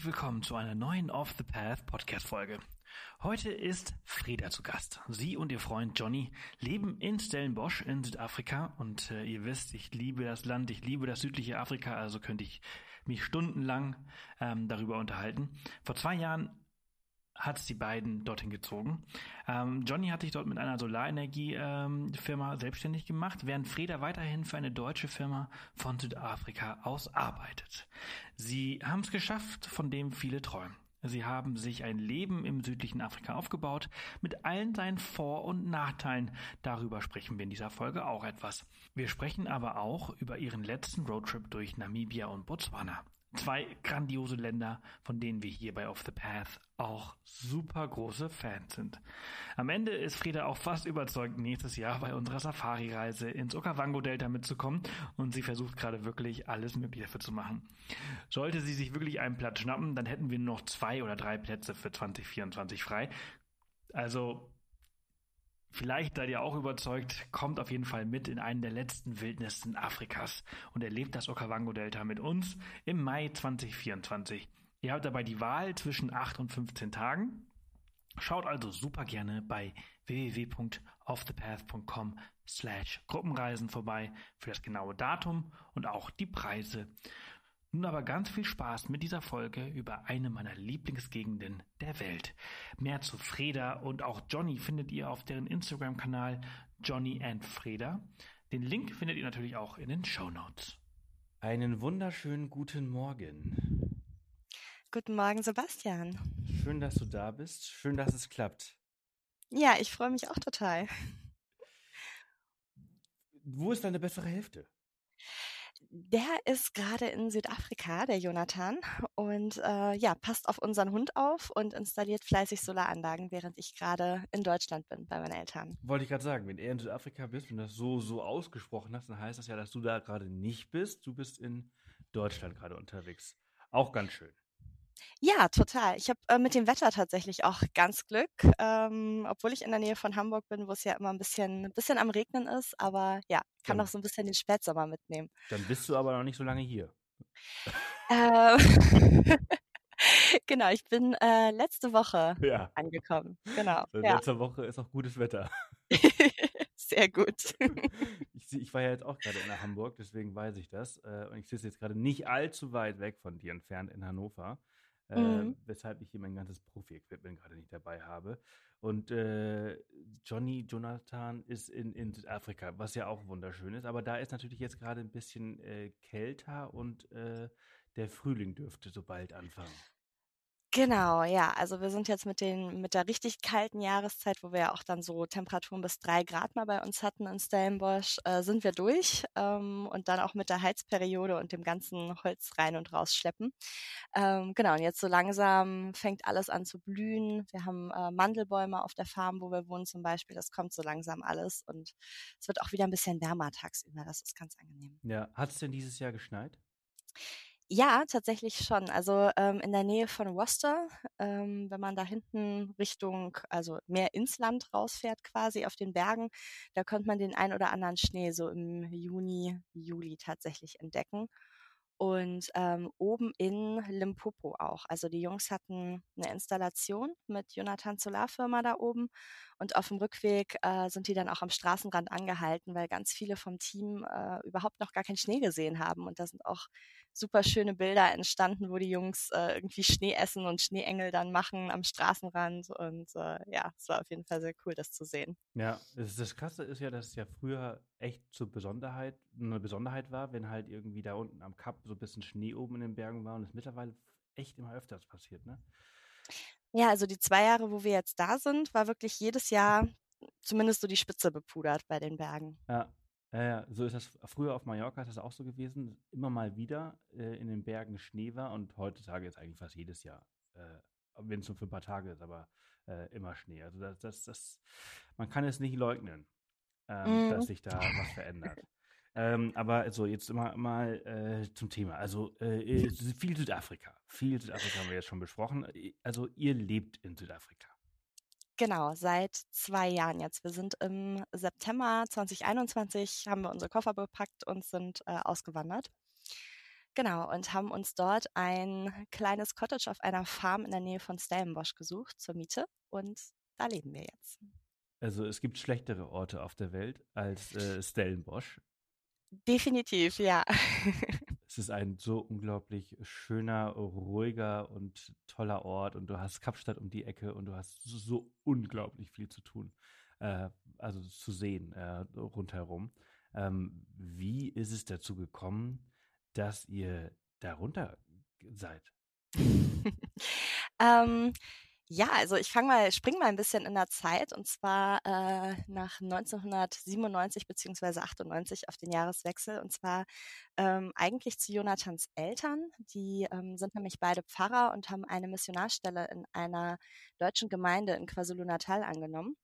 Herzlich willkommen zu einer neuen Off the Path Podcast Folge. Heute ist Frieda zu Gast. Sie und ihr Freund Johnny leben in Stellenbosch in Südafrika und äh, ihr wisst, ich liebe das Land, ich liebe das südliche Afrika, also könnte ich mich stundenlang ähm, darüber unterhalten. Vor zwei Jahren hat es die beiden dorthin gezogen. Ähm, Johnny hat sich dort mit einer Solarenergiefirma ähm, selbstständig gemacht, während Freda weiterhin für eine deutsche Firma von Südafrika aus arbeitet. Sie haben es geschafft, von dem viele träumen. Sie haben sich ein Leben im südlichen Afrika aufgebaut, mit allen seinen Vor- und Nachteilen. Darüber sprechen wir in dieser Folge auch etwas. Wir sprechen aber auch über ihren letzten Roadtrip durch Namibia und Botswana. Zwei grandiose Länder, von denen wir hier bei Off the Path auch super große Fans sind. Am Ende ist Frieda auch fast überzeugt, nächstes Jahr bei unserer Safari-Reise ins Okavango-Delta mitzukommen und sie versucht gerade wirklich alles Mögliche dafür zu machen. Sollte sie sich wirklich einen Platz schnappen, dann hätten wir noch zwei oder drei Plätze für 2024 frei. Also Vielleicht seid ihr auch überzeugt, kommt auf jeden Fall mit in einen der letzten Wildnissen Afrikas und erlebt das Okavango-Delta mit uns im Mai 2024. Ihr habt dabei die Wahl zwischen 8 und 15 Tagen. Schaut also super gerne bei www.offthepath.com slash Gruppenreisen vorbei für das genaue Datum und auch die Preise. Nun aber ganz viel Spaß mit dieser Folge über eine meiner Lieblingsgegenden der Welt. Mehr zu Freda und auch Johnny findet ihr auf deren Instagram-Kanal Johnny and Freda. Den Link findet ihr natürlich auch in den Show Notes. Einen wunderschönen guten Morgen. Guten Morgen, Sebastian. Schön, dass du da bist. Schön, dass es klappt. Ja, ich freue mich auch total. Wo ist deine bessere Hälfte? Der ist gerade in Südafrika, der Jonathan, und äh, ja, passt auf unseren Hund auf und installiert fleißig Solaranlagen, während ich gerade in Deutschland bin bei meinen Eltern. Wollte ich gerade sagen, wenn er in Südafrika bist und das so so ausgesprochen hast, dann heißt das ja, dass du da gerade nicht bist. Du bist in Deutschland gerade unterwegs. Auch ganz schön. Ja, total. Ich habe äh, mit dem Wetter tatsächlich auch ganz Glück, ähm, obwohl ich in der Nähe von Hamburg bin, wo es ja immer ein bisschen, ein bisschen am Regnen ist, aber ja, kann noch so ein bisschen den Spätsommer mitnehmen. Dann bist du aber noch nicht so lange hier. Ähm, genau, ich bin äh, letzte Woche ja. angekommen. Genau. Also ja. Letzte Woche ist auch gutes Wetter. Sehr gut. ich, ich, war ja jetzt auch gerade in Hamburg, deswegen weiß ich das. Äh, und ich sitze jetzt gerade nicht allzu weit weg von dir entfernt in Hannover mhm. äh, weshalb ich hier mein ganzes Profi-Equipment gerade nicht dabei habe. Und äh, Johnny Jonathan ist in, in Südafrika, was ja auch wunderschön ist. Aber da ist natürlich jetzt gerade ein bisschen äh, kälter und äh, der Frühling dürfte so bald anfangen. Genau, ja. Also wir sind jetzt mit den, mit der richtig kalten Jahreszeit, wo wir ja auch dann so Temperaturen bis drei Grad mal bei uns hatten in Stellenbosch, äh, sind wir durch. Ähm, und dann auch mit der Heizperiode und dem ganzen Holz rein und rausschleppen. Ähm, genau, und jetzt so langsam fängt alles an zu blühen. Wir haben äh, Mandelbäume auf der Farm, wo wir wohnen zum Beispiel. Das kommt so langsam alles. Und es wird auch wieder ein bisschen wärmer tagsüber. Das ist ganz angenehm. Ja, hat es denn dieses Jahr geschneit? Ja, tatsächlich schon. Also ähm, in der Nähe von Worcester, ähm, wenn man da hinten Richtung, also mehr ins Land rausfährt quasi auf den Bergen, da könnte man den ein oder anderen Schnee so im Juni, Juli tatsächlich entdecken und ähm, oben in Limpopo auch. Also die Jungs hatten eine Installation mit Jonathan Solarfirma da oben und auf dem Rückweg äh, sind die dann auch am Straßenrand angehalten, weil ganz viele vom Team äh, überhaupt noch gar keinen Schnee gesehen haben und da sind auch super schöne Bilder entstanden, wo die Jungs äh, irgendwie Schnee essen und Schneeengel dann machen am Straßenrand und äh, ja, es war auf jeden Fall sehr cool, das zu sehen. Ja, das, Krasse ist ja, dass es ja früher echt zur Besonderheit, eine Besonderheit war, wenn halt irgendwie da unten am Kap so ein bisschen Schnee oben in den Bergen war und es mittlerweile echt immer öfters passiert, ne? Ja, also die zwei Jahre, wo wir jetzt da sind, war wirklich jedes Jahr zumindest so die Spitze bepudert bei den Bergen. Ja, ja, so ist das. Früher auf Mallorca ist das auch so gewesen. Immer mal wieder äh, in den Bergen Schnee war und heutzutage ist eigentlich fast jedes Jahr, äh, wenn es nur für ein paar Tage ist, aber äh, immer Schnee. Also das, das, das, man kann es nicht leugnen, ähm, mm. dass sich da was verändert. Ähm, aber so, jetzt mal, mal äh, zum Thema. Also äh, viel Südafrika. Viel Südafrika haben wir jetzt schon besprochen. Also ihr lebt in Südafrika. Genau, seit zwei Jahren jetzt. Wir sind im September 2021, haben wir unsere Koffer bepackt und sind äh, ausgewandert. Genau, und haben uns dort ein kleines Cottage auf einer Farm in der Nähe von Stellenbosch gesucht zur Miete und da leben wir jetzt. Also es gibt schlechtere Orte auf der Welt als äh, Stellenbosch. Definitiv, ja. es ist ein so unglaublich schöner, ruhiger und toller Ort und du hast Kapstadt um die Ecke und du hast so unglaublich viel zu tun, äh, also zu sehen äh, rundherum. Ähm, wie ist es dazu gekommen, dass ihr darunter seid? ähm, ja, also ich fange mal, spring mal ein bisschen in der Zeit und zwar äh, nach 1997 beziehungsweise 98 auf den Jahreswechsel und zwar ähm, eigentlich zu Jonathans Eltern. Die ähm, sind nämlich beide Pfarrer und haben eine Missionarstelle in einer deutschen Gemeinde in KwaZulu-Natal angenommen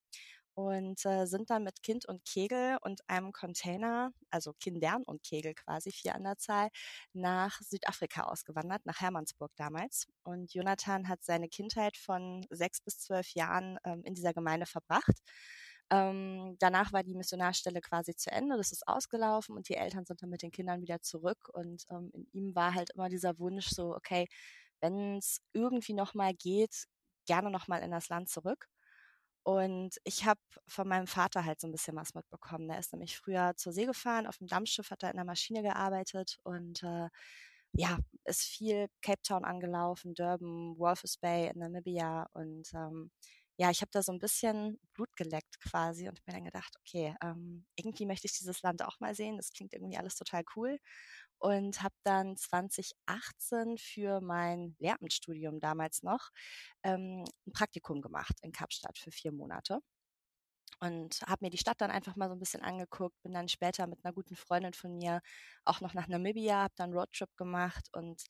und äh, sind dann mit Kind und Kegel und einem Container, also Kindern und Kegel quasi, vier an der Zahl, nach Südafrika ausgewandert, nach Hermannsburg damals. Und Jonathan hat seine Kindheit von sechs bis zwölf Jahren ähm, in dieser Gemeinde verbracht. Ähm, danach war die Missionarstelle quasi zu Ende, das ist ausgelaufen und die Eltern sind dann mit den Kindern wieder zurück. Und ähm, in ihm war halt immer dieser Wunsch so, okay, wenn es irgendwie nochmal geht, gerne nochmal in das Land zurück. Und ich habe von meinem Vater halt so ein bisschen was mitbekommen. Der ist nämlich früher zur See gefahren, auf dem Dampfschiff hat er in der Maschine gearbeitet und äh, ja, ist viel Cape Town angelaufen, Durban, Walvis Bay in Namibia und ähm, ja, ich habe da so ein bisschen Blut geleckt quasi und mir dann gedacht, okay, ähm, irgendwie möchte ich dieses Land auch mal sehen. Das klingt irgendwie alles total cool und habe dann 2018 für mein Lehramtsstudium damals noch ähm, ein Praktikum gemacht in Kapstadt für vier Monate und habe mir die Stadt dann einfach mal so ein bisschen angeguckt, bin dann später mit einer guten Freundin von mir auch noch nach Namibia, habe dann Roadtrip gemacht und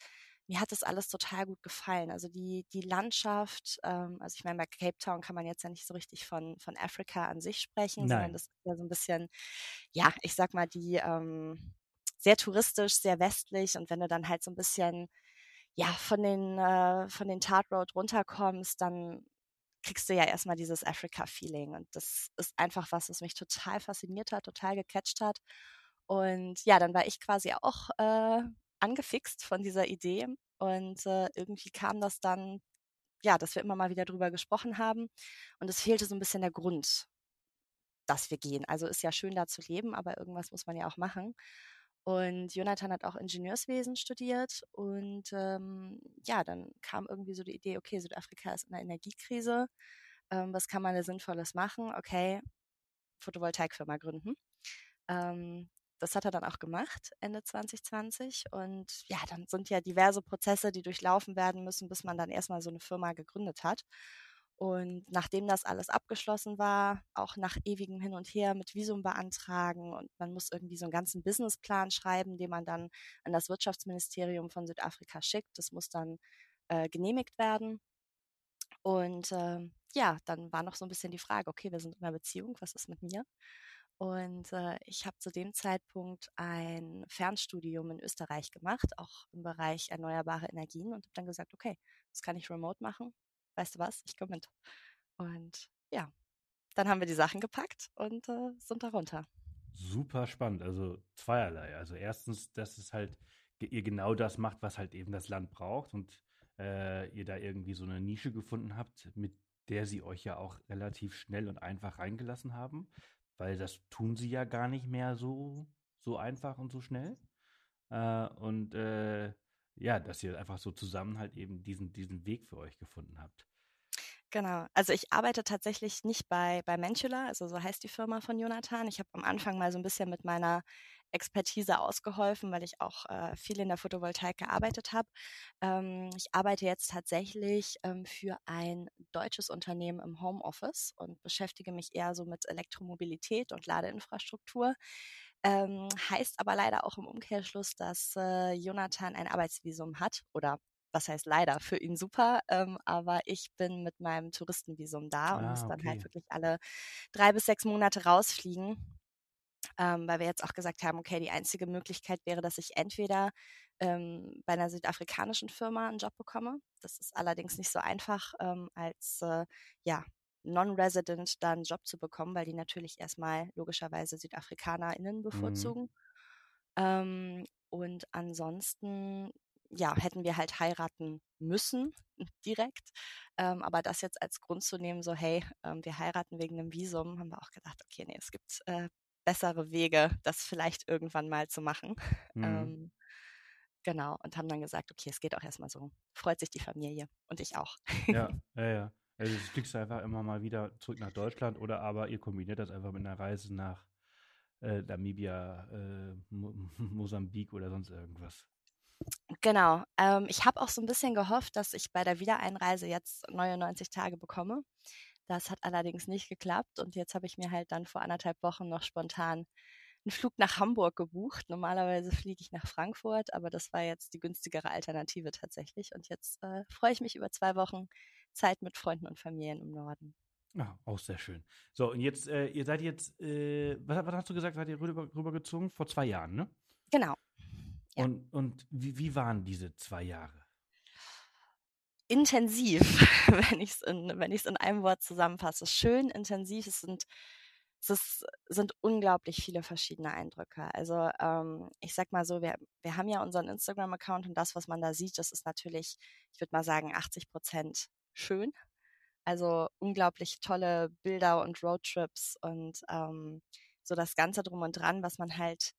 mir hat das alles total gut gefallen. Also die, die Landschaft, ähm, also ich meine, bei Cape Town kann man jetzt ja nicht so richtig von, von Afrika an sich sprechen, Nein. sondern das ist ja so ein bisschen, ja, ich sag mal, die, ähm, sehr touristisch, sehr westlich. Und wenn du dann halt so ein bisschen ja von den äh, von den Tart Road runterkommst, dann kriegst du ja erstmal dieses Africa-Feeling. Und das ist einfach was, was mich total fasziniert hat, total gecatcht hat. Und ja, dann war ich quasi auch äh, angefixt von dieser Idee. Und äh, irgendwie kam das dann ja, dass wir immer mal wieder drüber gesprochen haben. Und es fehlte so ein bisschen der Grund, dass wir gehen. Also ist ja schön da zu leben, aber irgendwas muss man ja auch machen. Und Jonathan hat auch Ingenieurswesen studiert und ähm, ja, dann kam irgendwie so die Idee, okay, Südafrika ist in einer Energiekrise, ähm, was kann man da Sinnvolles machen? Okay, Photovoltaikfirma gründen. Ähm, das hat er dann auch gemacht, Ende 2020. Und ja, dann sind ja diverse Prozesse, die durchlaufen werden müssen, bis man dann erstmal so eine Firma gegründet hat. Und nachdem das alles abgeschlossen war, auch nach ewigem Hin und Her mit Visum beantragen und man muss irgendwie so einen ganzen Businessplan schreiben, den man dann an das Wirtschaftsministerium von Südafrika schickt. Das muss dann äh, genehmigt werden. Und äh, ja, dann war noch so ein bisschen die Frage, okay, wir sind in einer Beziehung, was ist mit mir? Und äh, ich habe zu dem Zeitpunkt ein Fernstudium in Österreich gemacht, auch im Bereich erneuerbare Energien und habe dann gesagt, okay, das kann ich remote machen weißt du was, ich komme mit. Und ja, dann haben wir die Sachen gepackt und äh, sind darunter. Super spannend, also zweierlei. Also erstens, dass es halt ihr genau das macht, was halt eben das Land braucht und äh, ihr da irgendwie so eine Nische gefunden habt, mit der sie euch ja auch relativ schnell und einfach reingelassen haben, weil das tun sie ja gar nicht mehr so, so einfach und so schnell. Äh, und äh, ja, dass ihr einfach so zusammen halt eben diesen, diesen Weg für euch gefunden habt. Genau. Also ich arbeite tatsächlich nicht bei, bei Mentula, also so heißt die Firma von Jonathan. Ich habe am Anfang mal so ein bisschen mit meiner Expertise ausgeholfen, weil ich auch äh, viel in der Photovoltaik gearbeitet habe. Ähm, ich arbeite jetzt tatsächlich ähm, für ein deutsches Unternehmen im Homeoffice und beschäftige mich eher so mit Elektromobilität und Ladeinfrastruktur. Ähm, heißt aber leider auch im Umkehrschluss, dass äh, Jonathan ein Arbeitsvisum hat oder was heißt leider, für ihn super, ähm, aber ich bin mit meinem Touristenvisum da ah, und muss dann halt wirklich alle drei bis sechs Monate rausfliegen, ähm, weil wir jetzt auch gesagt haben, okay, die einzige Möglichkeit wäre, dass ich entweder ähm, bei einer südafrikanischen Firma einen Job bekomme. Das ist allerdings nicht so einfach ähm, als äh, ja, Non-Resident da einen Job zu bekommen, weil die natürlich erstmal logischerweise SüdafrikanerInnen mhm. bevorzugen. Mhm. Ähm, Und ansonsten, ja, hätten wir halt heiraten müssen, direkt. Ähm, aber das jetzt als Grund zu nehmen, so, hey, ähm, wir heiraten wegen einem Visum, haben wir auch gedacht, okay, nee, es gibt äh, bessere Wege, das vielleicht irgendwann mal zu machen. Mhm. Ähm, genau, und haben dann gesagt, okay, es geht auch erstmal so. Freut sich die Familie und ich auch. Ja, ja, ja. Also du fliegst einfach immer mal wieder zurück nach Deutschland oder aber ihr kombiniert das einfach mit einer Reise nach äh, Namibia, äh, Mo Mosambik oder sonst irgendwas. Genau. Ähm, ich habe auch so ein bisschen gehofft, dass ich bei der Wiedereinreise jetzt 99 Tage bekomme. Das hat allerdings nicht geklappt und jetzt habe ich mir halt dann vor anderthalb Wochen noch spontan einen Flug nach Hamburg gebucht. Normalerweise fliege ich nach Frankfurt, aber das war jetzt die günstigere Alternative tatsächlich. Und jetzt äh, freue ich mich über zwei Wochen Zeit mit Freunden und Familien im Norden. Ja, auch sehr schön. So, und jetzt, äh, ihr seid jetzt, äh, was, was, hast du gesagt, seid ihr rüber, rübergezogen? Vor zwei Jahren, ne? Genau. Ja. Und, und wie, wie waren diese zwei Jahre? Intensiv, wenn ich es in, in einem Wort zusammenfasse. Schön, intensiv. Es sind, es ist, sind unglaublich viele verschiedene Eindrücke. Also ähm, ich sag mal so, wir, wir haben ja unseren Instagram-Account und das, was man da sieht, das ist natürlich, ich würde mal sagen, 80 Prozent schön. Also unglaublich tolle Bilder und Roadtrips und ähm, so das Ganze drum und dran, was man halt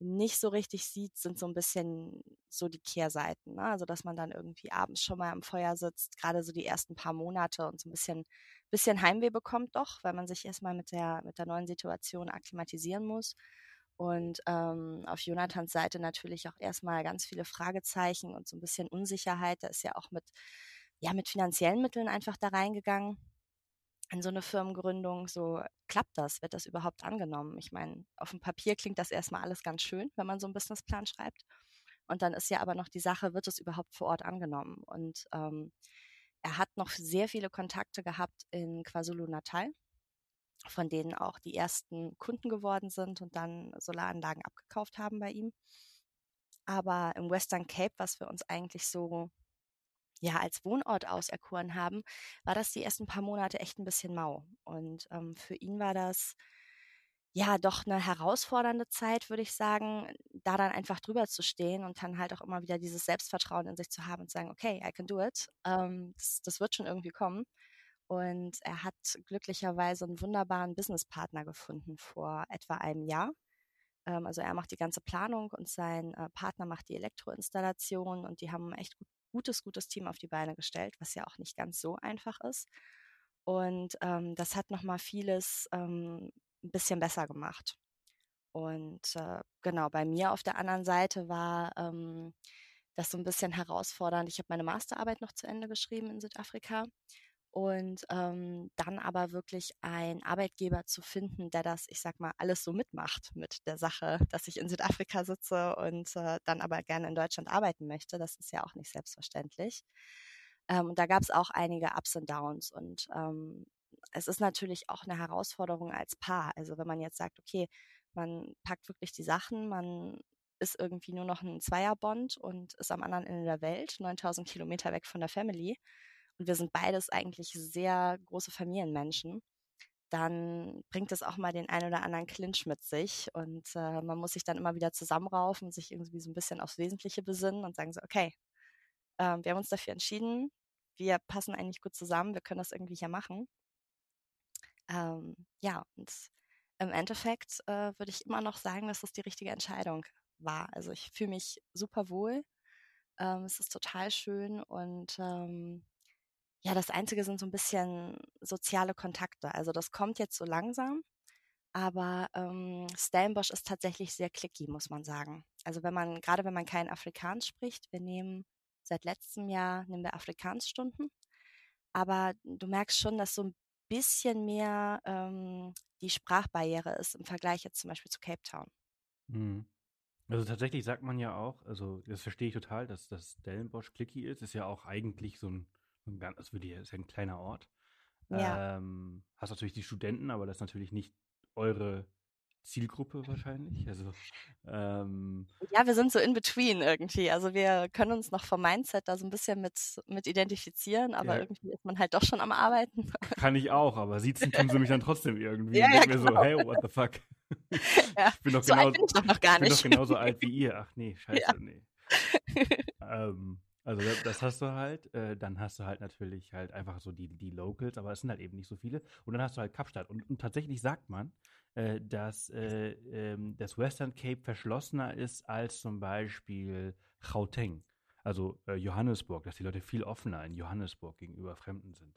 nicht so richtig sieht, sind so ein bisschen so die Kehrseiten. Ne? Also dass man dann irgendwie abends schon mal am Feuer sitzt, gerade so die ersten paar Monate und so ein bisschen, bisschen Heimweh bekommt doch, weil man sich erstmal mit der, mit der neuen Situation akklimatisieren muss. Und ähm, auf Jonathans Seite natürlich auch erstmal ganz viele Fragezeichen und so ein bisschen Unsicherheit. Da ist ja auch mit ja, mit finanziellen Mitteln einfach da reingegangen in so eine Firmengründung. So klappt das? Wird das überhaupt angenommen? Ich meine, auf dem Papier klingt das erstmal alles ganz schön, wenn man so einen Businessplan schreibt. Und dann ist ja aber noch die Sache, wird es überhaupt vor Ort angenommen? Und ähm, er hat noch sehr viele Kontakte gehabt in KwaZulu-Natal, von denen auch die ersten Kunden geworden sind und dann Solaranlagen abgekauft haben bei ihm. Aber im Western Cape, was wir uns eigentlich so ja als Wohnort auserkoren haben, war das die ersten paar Monate echt ein bisschen mau. Und ähm, für ihn war das ja doch eine herausfordernde Zeit, würde ich sagen, da dann einfach drüber zu stehen und dann halt auch immer wieder dieses Selbstvertrauen in sich zu haben und zu sagen, okay, I can do it. Ähm, das, das wird schon irgendwie kommen. Und er hat glücklicherweise einen wunderbaren Businesspartner gefunden vor etwa einem Jahr. Ähm, also er macht die ganze Planung und sein äh, Partner macht die Elektroinstallation und die haben echt gut gutes, gutes Team auf die Beine gestellt, was ja auch nicht ganz so einfach ist. Und ähm, das hat nochmal vieles ähm, ein bisschen besser gemacht. Und äh, genau, bei mir auf der anderen Seite war ähm, das so ein bisschen herausfordernd. Ich habe meine Masterarbeit noch zu Ende geschrieben in Südafrika und ähm, dann aber wirklich einen Arbeitgeber zu finden, der das, ich sag mal, alles so mitmacht mit der Sache, dass ich in Südafrika sitze und äh, dann aber gerne in Deutschland arbeiten möchte, das ist ja auch nicht selbstverständlich. Ähm, und da gab es auch einige Ups und Downs und ähm, es ist natürlich auch eine Herausforderung als Paar. Also wenn man jetzt sagt, okay, man packt wirklich die Sachen, man ist irgendwie nur noch ein Zweierbond und ist am anderen Ende der Welt, 9000 Kilometer weg von der Family und wir sind beides eigentlich sehr große Familienmenschen, dann bringt es auch mal den einen oder anderen Clinch mit sich und äh, man muss sich dann immer wieder zusammenraufen sich irgendwie so ein bisschen aufs Wesentliche besinnen und sagen so, okay, äh, wir haben uns dafür entschieden, wir passen eigentlich gut zusammen, wir können das irgendwie hier machen. Ähm, ja, und im Endeffekt äh, würde ich immer noch sagen, dass das die richtige Entscheidung war. Also ich fühle mich super wohl. Ähm, es ist total schön und ähm, ja, das Einzige sind so ein bisschen soziale Kontakte. Also das kommt jetzt so langsam, aber ähm, Stellenbosch ist tatsächlich sehr clicky, muss man sagen. Also wenn man, gerade wenn man kein Afrikaans spricht, wir nehmen seit letztem Jahr, nehmen wir Afrikansstunden, aber du merkst schon, dass so ein bisschen mehr ähm, die Sprachbarriere ist im Vergleich jetzt zum Beispiel zu Cape Town. Mhm. Also tatsächlich sagt man ja auch, also das verstehe ich total, dass das Stellenbosch clicky ist, ist ja auch eigentlich so ein das ist ja ein kleiner Ort. Ja. Ähm, hast natürlich die Studenten, aber das ist natürlich nicht eure Zielgruppe wahrscheinlich. Also, ähm, ja, wir sind so in between irgendwie. Also wir können uns noch vom Mindset da so ein bisschen mit, mit identifizieren, aber ja. irgendwie ist man halt doch schon am Arbeiten. Kann ich auch, aber sitzen tun sie mich dann trotzdem irgendwie. Ja, ja, mir genau. so, hey, what the fuck. ja. Ich bin doch so genau, alt bin ich doch noch gar ich bin doch genauso alt wie ihr. Ach nee, scheiße, Ja. nee. Ähm, also das, hast du halt. Äh, dann hast du halt natürlich halt einfach so die, die Locals, aber es sind halt eben nicht so viele. Und dann hast du halt Kapstadt. Und, und tatsächlich sagt man, äh, dass äh, ähm, das Western Cape verschlossener ist als zum Beispiel Gauteng. Also äh, Johannesburg, dass die Leute viel offener in Johannesburg gegenüber Fremden sind.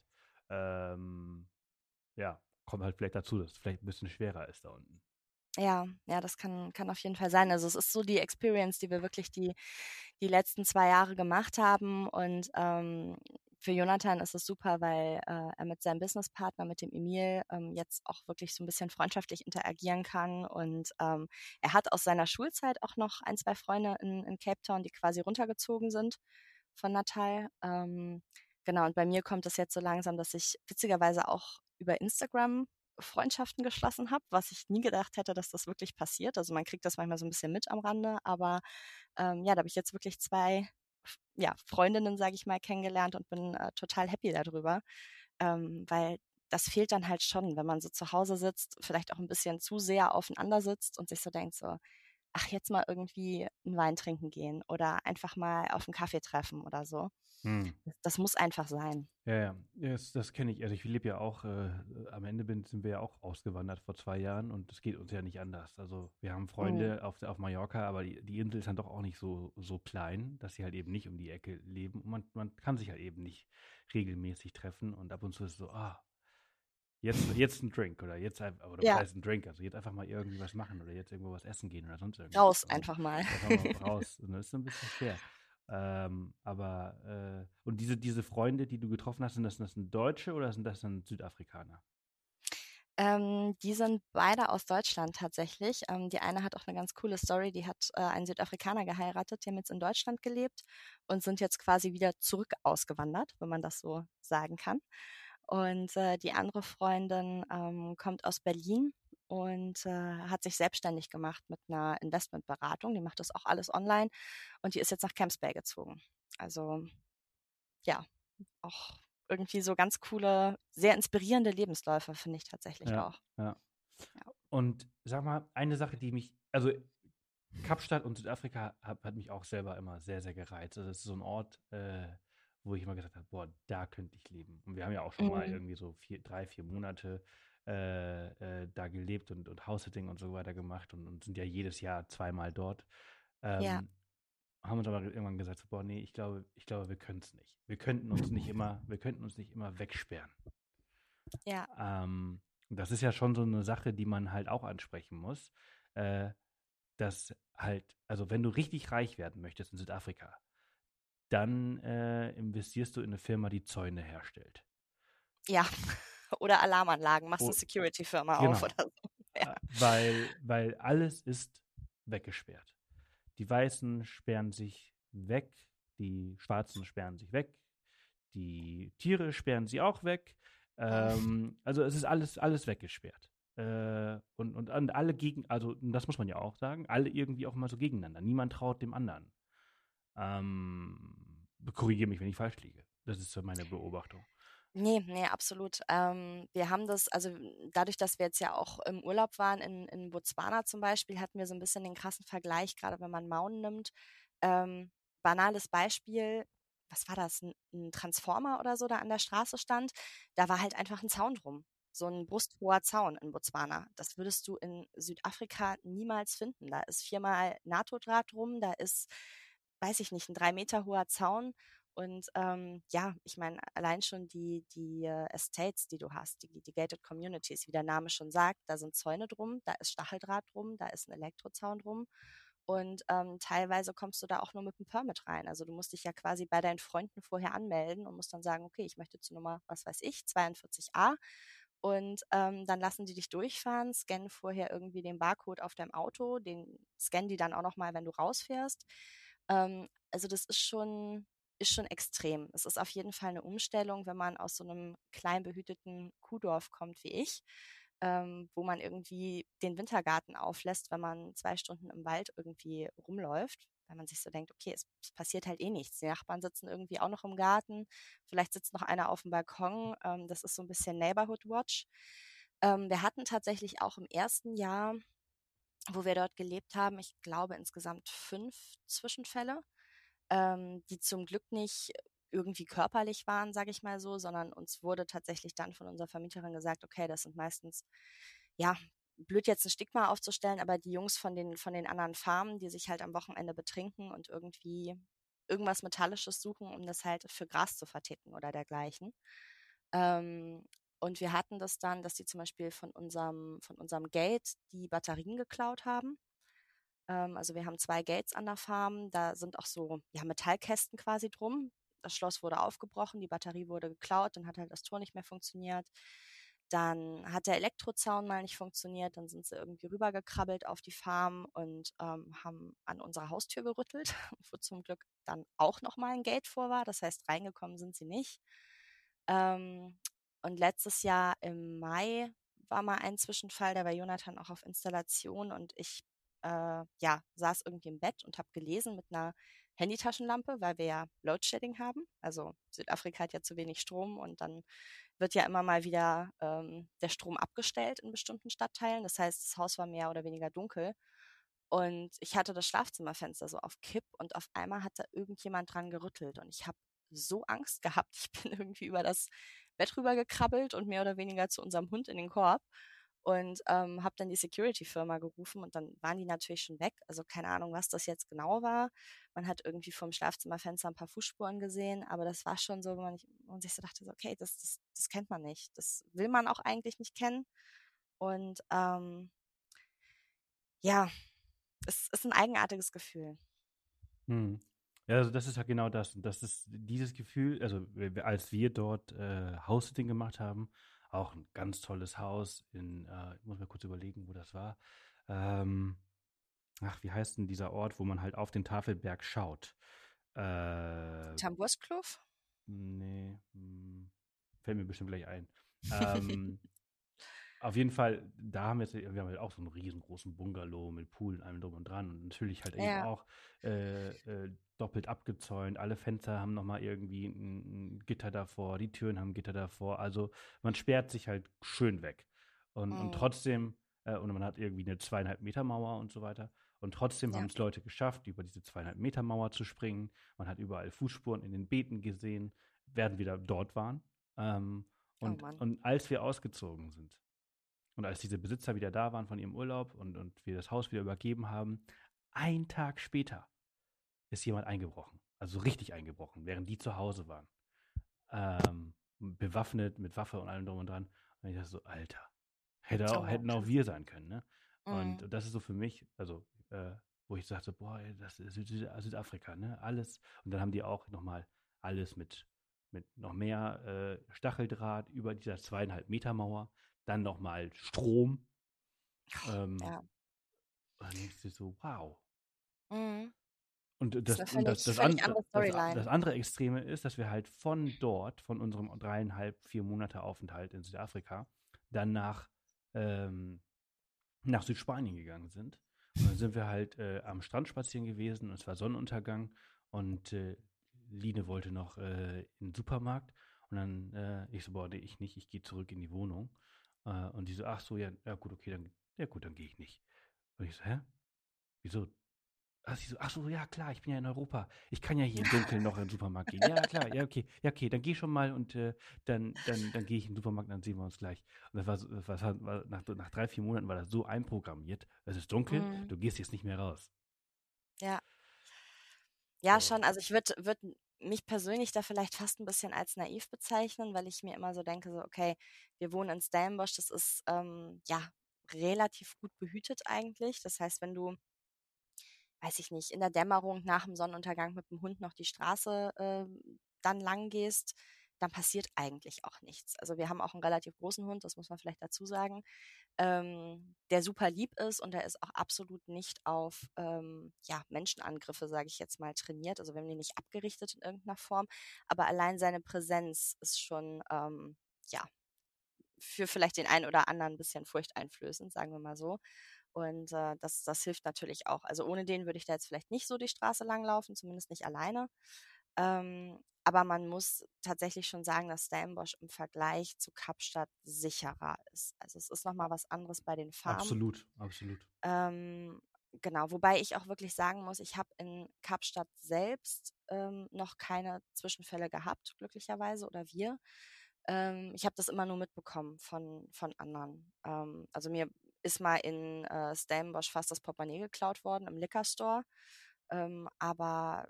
Ähm, ja, kommt halt vielleicht dazu, dass es vielleicht ein bisschen schwerer ist da unten. Ja, ja, das kann, kann auf jeden Fall sein. Also es ist so die Experience, die wir wirklich die, die letzten zwei Jahre gemacht haben. Und ähm, für Jonathan ist es super, weil äh, er mit seinem Businesspartner, mit dem Emil, ähm, jetzt auch wirklich so ein bisschen freundschaftlich interagieren kann. Und ähm, er hat aus seiner Schulzeit auch noch ein, zwei Freunde in, in Cape Town, die quasi runtergezogen sind von Natal. Ähm, genau, und bei mir kommt es jetzt so langsam, dass ich witzigerweise auch über Instagram Freundschaften geschlossen habe, was ich nie gedacht hätte, dass das wirklich passiert. Also man kriegt das manchmal so ein bisschen mit am Rande, aber ähm, ja, da habe ich jetzt wirklich zwei ja, Freundinnen, sage ich mal, kennengelernt und bin äh, total happy darüber, ähm, weil das fehlt dann halt schon, wenn man so zu Hause sitzt, vielleicht auch ein bisschen zu sehr aufeinander sitzt und sich so denkt so, ach, jetzt mal irgendwie einen Wein trinken gehen oder einfach mal auf einen Kaffee treffen oder so. Hm. Das, das muss einfach sein. Ja, ja, das, das kenne ich. Also ich lebe ja auch, äh, am Ende bin, sind wir ja auch ausgewandert vor zwei Jahren und es geht uns ja nicht anders. Also wir haben Freunde auf, auf Mallorca, aber die, die Insel ist dann doch auch nicht so, so klein, dass sie halt eben nicht um die Ecke leben. Und man, man kann sich halt eben nicht regelmäßig treffen und ab und zu ist es so, ah, jetzt, jetzt ein Drink oder jetzt einfach, oder Ja. ein Drink, also jetzt einfach mal irgendwie was machen oder jetzt irgendwo was essen gehen oder sonst irgendwas. Raus Also, einfach mal. einfach mal raus. Und das ist ein bisschen schwer. Ähm, aber, äh, und diese, diese Freunde, die du getroffen hast, sind das, das sind Deutsche oder sind das dann Südafrikaner? Ähm, die sind beide aus Deutschland tatsächlich. Ähm, die eine hat auch eine ganz coole Story. Die hat äh, einen Südafrikaner geheiratet, die haben jetzt in Deutschland gelebt und sind jetzt quasi wieder zurück ausgewandert, wenn man das so sagen kann. Und äh, die andere Freundin ähm, kommt aus Berlin und äh, hat sich selbstständig gemacht mit einer Investmentberatung. Die macht das auch alles online und die ist jetzt nach Camps Bay gezogen. Also ja, auch irgendwie so ganz coole, sehr inspirierende Lebensläufe, finde ich tatsächlich Ja. auch. Ja. Ja. Und sag mal, eine Sache, die mich, also Kapstadt und Südafrika hat, hat mich auch selber immer sehr, sehr gereizt. Also es ist so ein Ort, äh, wo ich immer gesagt habe, boah, da könnte ich leben. Und wir haben ja auch schon mal Mhm. irgendwie so vier, drei, vier Monate äh, äh, da gelebt und, und House-Sitting und so weiter gemacht und, und sind ja jedes Jahr zweimal dort. Ähm, Ja. Haben uns aber irgendwann gesagt, so, boah, nee, ich glaube, ich glaube, wir können es nicht. Wir könnten uns nicht immer, wir könnten uns nicht immer wegsperren. Ja, Ähm, das ist ja schon so eine Sache, die man halt auch ansprechen muss. Äh, dass halt, also wenn du richtig reich werden möchtest in Südafrika, dann äh, investierst du in eine Firma, die Zäune herstellt. ja. Oder Alarmanlagen, machst Oh, eine Security-Firma genau. auf oder so. Ja. Äh, Weil, weil alles ist weggesperrt. Die Weißen sperren sich weg, die Schwarzen sperren sich weg, die Tiere sperren sie auch weg. Ähm, also es ist alles, alles weggesperrt. Äh, und, und, und alle gegen, also das muss man ja auch sagen, alle irgendwie auch mal so gegeneinander. Niemand traut dem anderen. Ähm, korrigiere mich, wenn ich falsch liege. Das ist so meine Beobachtung. Nee, nee, absolut. Ähm, wir haben das, also dadurch, dass wir jetzt ja auch im Urlaub waren, in, in Botswana zum Beispiel, hatten wir so ein bisschen den krassen Vergleich, gerade wenn man Mauen nimmt. Ähm, banales Beispiel, was war das? Ein, ein Transformer oder so, da an der Straße stand. Da war halt einfach ein Zaun drum. So ein brusthoher Zaun in Botswana. Das würdest du in Südafrika niemals finden. Da ist viermal NATO-Draht drum, da ist, weiß ich nicht, ein drei Meter hoher Zaun. Und ähm, ja, ich meine, allein schon die, die äh, Estates, die du hast, die, die Gated Communities, wie der Name schon sagt, da sind Zäune drum, da ist Stacheldraht drum, da ist ein Elektrozaun drum. Und ähm, teilweise kommst du da auch nur mit einem Permit rein. Also du musst dich ja quasi bei deinen Freunden vorher anmelden und musst dann sagen, okay, ich möchte zu Nummer, was weiß ich, 42a. Und ähm, dann lassen die dich durchfahren, scannen vorher irgendwie den Barcode auf deinem Auto, den scannen die dann auch nochmal, wenn du rausfährst. Ähm, also das ist schon, ist schon extrem. Es ist auf jeden Fall eine Umstellung, wenn man aus so einem klein behüteten Kuhdorf kommt wie ich, ähm, wo man irgendwie den Wintergarten auflässt, wenn man zwei Stunden im Wald irgendwie rumläuft, weil man sich so denkt, okay, es, passiert halt eh nichts. Die Nachbarn sitzen irgendwie auch noch im Garten, vielleicht sitzt noch einer auf dem Balkon. Ähm, das ist so ein bisschen Neighborhood Watch. Ähm, wir hatten tatsächlich auch im ersten Jahr wo wir dort gelebt haben. Ich glaube insgesamt fünf Zwischenfälle, ähm, die zum Glück nicht irgendwie körperlich waren, sage ich mal so, sondern uns wurde tatsächlich dann von unserer Vermieterin gesagt, okay, das sind meistens, ja, blöd jetzt ein Stigma aufzustellen, aber die Jungs von den, von den anderen Farmen, die sich halt am Wochenende betrinken und irgendwie irgendwas Metallisches suchen, um das halt für Gras zu verticken oder dergleichen. Ähm, und wir hatten das dann, dass die zum Beispiel von unserem, von unserem Gate die Batterien geklaut haben. Ähm, also wir haben zwei Gates an der Farm, da sind auch so ja, Metallkästen quasi drum. Das Schloss wurde aufgebrochen, die Batterie wurde geklaut, dann hat halt das Tor nicht mehr funktioniert. Dann hat der Elektrozaun mal nicht funktioniert, dann sind sie irgendwie rübergekrabbelt auf die Farm und ähm, haben an unserer Haustür gerüttelt, wo zum Glück dann auch nochmal ein Gate vor war. Das heißt, reingekommen sind sie nicht. Ähm, und letztes Jahr im Mai war mal ein Zwischenfall, da war Jonathan auch auf Installation und ich äh, ja, saß irgendwie im Bett und habe gelesen mit einer Handytaschenlampe, weil wir ja Loadshedding haben. Also Südafrika hat ja zu wenig Strom und dann wird ja immer mal wieder ähm, der Strom abgestellt in bestimmten Stadtteilen. Das heißt, das Haus war mehr oder weniger dunkel. Und ich hatte das Schlafzimmerfenster so auf Kipp und auf einmal hat da irgendjemand dran gerüttelt und ich habe so Angst gehabt. Ich bin irgendwie über das Bett rüber gekrabbelt und mehr oder weniger zu unserem Hund in den Korb und ähm, habe dann die Security-Firma gerufen und dann waren die natürlich schon weg. Also keine Ahnung, was das jetzt genau war. Man hat irgendwie vom Schlafzimmerfenster ein paar Fußspuren gesehen, aber das war schon so, wo man, man sich so dachte, so, okay, das, das, das kennt man nicht. Das will man auch eigentlich nicht kennen. Und ähm, ja, es ist ein eigenartiges Gefühl. Hm. Ja, also das ist ja genau das. das ist dieses Gefühl, also als wir dort äh, House-Sitting gemacht haben, auch ein ganz tolles Haus in, äh, ich muss mal kurz überlegen, wo das war. Ähm, ach, wie heißt denn dieser Ort, wo man halt auf den Tafelberg schaut? Äh, Tamburskluft? Nee, mh, hm, fällt mir bestimmt gleich ein. Ähm, auf jeden Fall, da haben wir jetzt, wir haben halt auch so einen riesengroßen Bungalow mit Pool und allem drum und dran und natürlich halt ja. eben auch äh, äh, doppelt abgezäunt. Alle Fenster haben nochmal irgendwie ein, ein, Gitter davor, die Türen haben Gitter davor. Also man sperrt sich halt schön weg. Und, mhm. und trotzdem, äh, und man hat irgendwie eine zweieinhalb Meter Mauer und so weiter. Und trotzdem ja. haben es Leute geschafft, über diese zweieinhalb Meter Mauer zu springen. Man hat überall Fußspuren in den Beeten gesehen, während wir da dort waren. Ähm, oh und, oh und als wir ausgezogen sind, und als diese Besitzer wieder da waren von ihrem Urlaub und, und wir das Haus wieder übergeben haben, ein Tag später ist jemand eingebrochen. Also richtig eingebrochen, während die zu Hause waren. Ähm, bewaffnet mit Waffe und allem drum und dran. Und ich dachte so, Alter, hätte auch, hätten auch wir sein können, ne? Mhm. Und das ist so für mich, also, äh, wo ich sagte, boah, das ist Südafrika, ne? Alles. Und dann haben die auch nochmal alles mit, mit noch mehr äh, Stacheldraht über dieser zweieinhalb Meter Mauer dann nochmal Strom. Ähm, ja. Und dann denkst du so, wow. Mhm. Und das, das, das, das, andere, das, andere Extreme ist, dass wir halt von dort, von unserem dreieinhalb, vier Monate Aufenthalt in Südafrika, dann nach, ähm, nach Südspanien gegangen sind. Und dann sind wir halt äh, am Strand spazieren gewesen und es war Sonnenuntergang und äh, Line wollte noch äh, in den Supermarkt und dann, äh, ich so, boah, nee, ich nicht, ich gehe zurück in die Wohnung. Äh, und die so, ach so, ja, ja gut, okay, dann, ja gut, dann gehe ich nicht. Und ich so, hä? Wieso? Ach, sie so, ach so, ja klar, ich bin ja in Europa. Ich kann ja hier im Dunkeln noch in den Supermarkt gehen. Ja, klar, ja, okay, ja, okay, dann geh schon mal und äh, dann, dann, dann gehe ich in den Supermarkt dann sehen wir uns gleich. Und das war, das war, war nach, nach drei, vier Monaten war das so einprogrammiert. Es ist dunkel, mhm. du gehst jetzt nicht mehr raus. Ja. Ja, schon. Also ich würde würd mich persönlich da vielleicht fast ein bisschen als naiv bezeichnen, weil ich mir immer so denke, so, okay, wir wohnen in Stellenbosch, das ist ähm, ja relativ gut behütet eigentlich. Das heißt, wenn du, weiß ich nicht, in der Dämmerung nach dem Sonnenuntergang mit dem Hund noch die Straße äh, dann lang gehst, dann passiert eigentlich auch nichts. Also wir haben auch einen relativ großen Hund, das muss man vielleicht dazu sagen, ähm, der super lieb ist und der ist auch absolut nicht auf ähm, ja, Menschenangriffe, sage ich jetzt mal, trainiert. Also wir haben ihn nicht abgerichtet in irgendeiner Form, aber allein seine Präsenz ist schon, ähm, ja, für vielleicht den einen oder anderen ein bisschen furchteinflößend, sagen wir mal so. Und äh, das, das hilft natürlich auch. Also ohne den würde ich da jetzt vielleicht nicht so die Straße langlaufen, zumindest nicht alleine. Ähm, aber man muss tatsächlich schon sagen, dass Stellenbosch im Vergleich zu Kapstadt sicherer ist. Also es ist nochmal was anderes bei den Farmen. Absolut, absolut. Ähm, genau, wobei ich auch wirklich sagen muss, ich habe in Kapstadt selbst ähm, noch keine Zwischenfälle gehabt, glücklicherweise, oder wir. Ähm, ich habe das immer nur mitbekommen von, von anderen. Ähm, also mir ist mal in äh, Stellenbosch fast das Portemonnaie geklaut worden im Liquor Store. Ähm, aber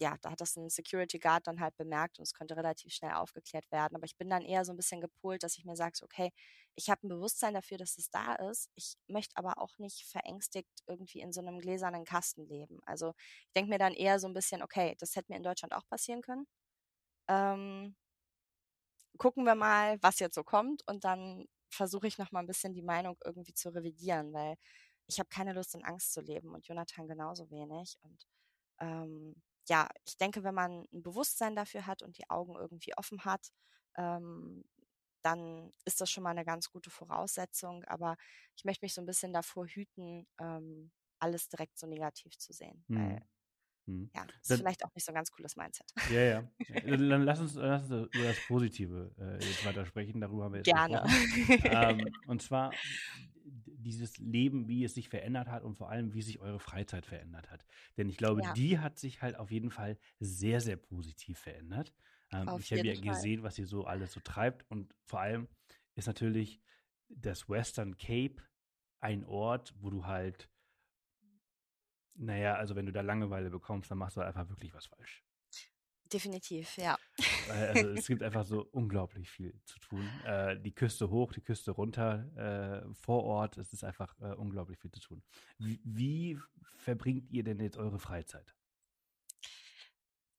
ja, da hat das ein Security Guard dann halt bemerkt und es könnte relativ schnell aufgeklärt werden. Aber ich bin dann eher so ein bisschen gepolt, dass ich mir sage, okay, ich habe ein Bewusstsein dafür, dass es da ist. Ich möchte aber auch nicht verängstigt irgendwie in so einem gläsernen Kasten leben. Also ich denke mir dann eher so ein bisschen, okay, das hätte mir in Deutschland auch passieren können. Ähm, gucken wir mal, was jetzt so kommt und dann versuche ich noch mal ein bisschen die Meinung irgendwie zu revidieren, weil ich habe keine Lust in Angst zu leben und Jonathan genauso wenig und ähm, ja, ich denke, wenn man ein Bewusstsein dafür hat und die Augen irgendwie offen hat, ähm, dann ist das schon mal eine ganz gute Voraussetzung. Aber ich möchte mich so ein bisschen davor hüten, ähm, alles direkt so negativ zu sehen. Mhm. Weil, hm. ja, das ist vielleicht auch nicht so ein ganz cooles Mindset. Ja, ja. Dann lass uns, lass uns über das Positive äh, jetzt weiter sprechen. Darüber haben wir jetzt Gerne. Ähm, und zwar dieses Leben, wie es sich verändert hat und vor allem, wie sich eure Freizeit verändert hat. Denn ich glaube, ja. die hat sich halt auf jeden Fall sehr, sehr positiv verändert. Ähm, ich habe ja Fall. gesehen, was ihr so alles so treibt und vor allem ist natürlich das Western Cape ein Ort, wo du halt, naja, also wenn du da Langeweile bekommst, dann machst du einfach wirklich was falsch. Definitiv, ja. Also es gibt einfach so unglaublich viel zu tun. Äh, die Küste hoch, die Küste runter, äh, vor Ort, es ist einfach äh, unglaublich viel zu tun. Wie, wie, verbringt ihr denn jetzt eure Freizeit?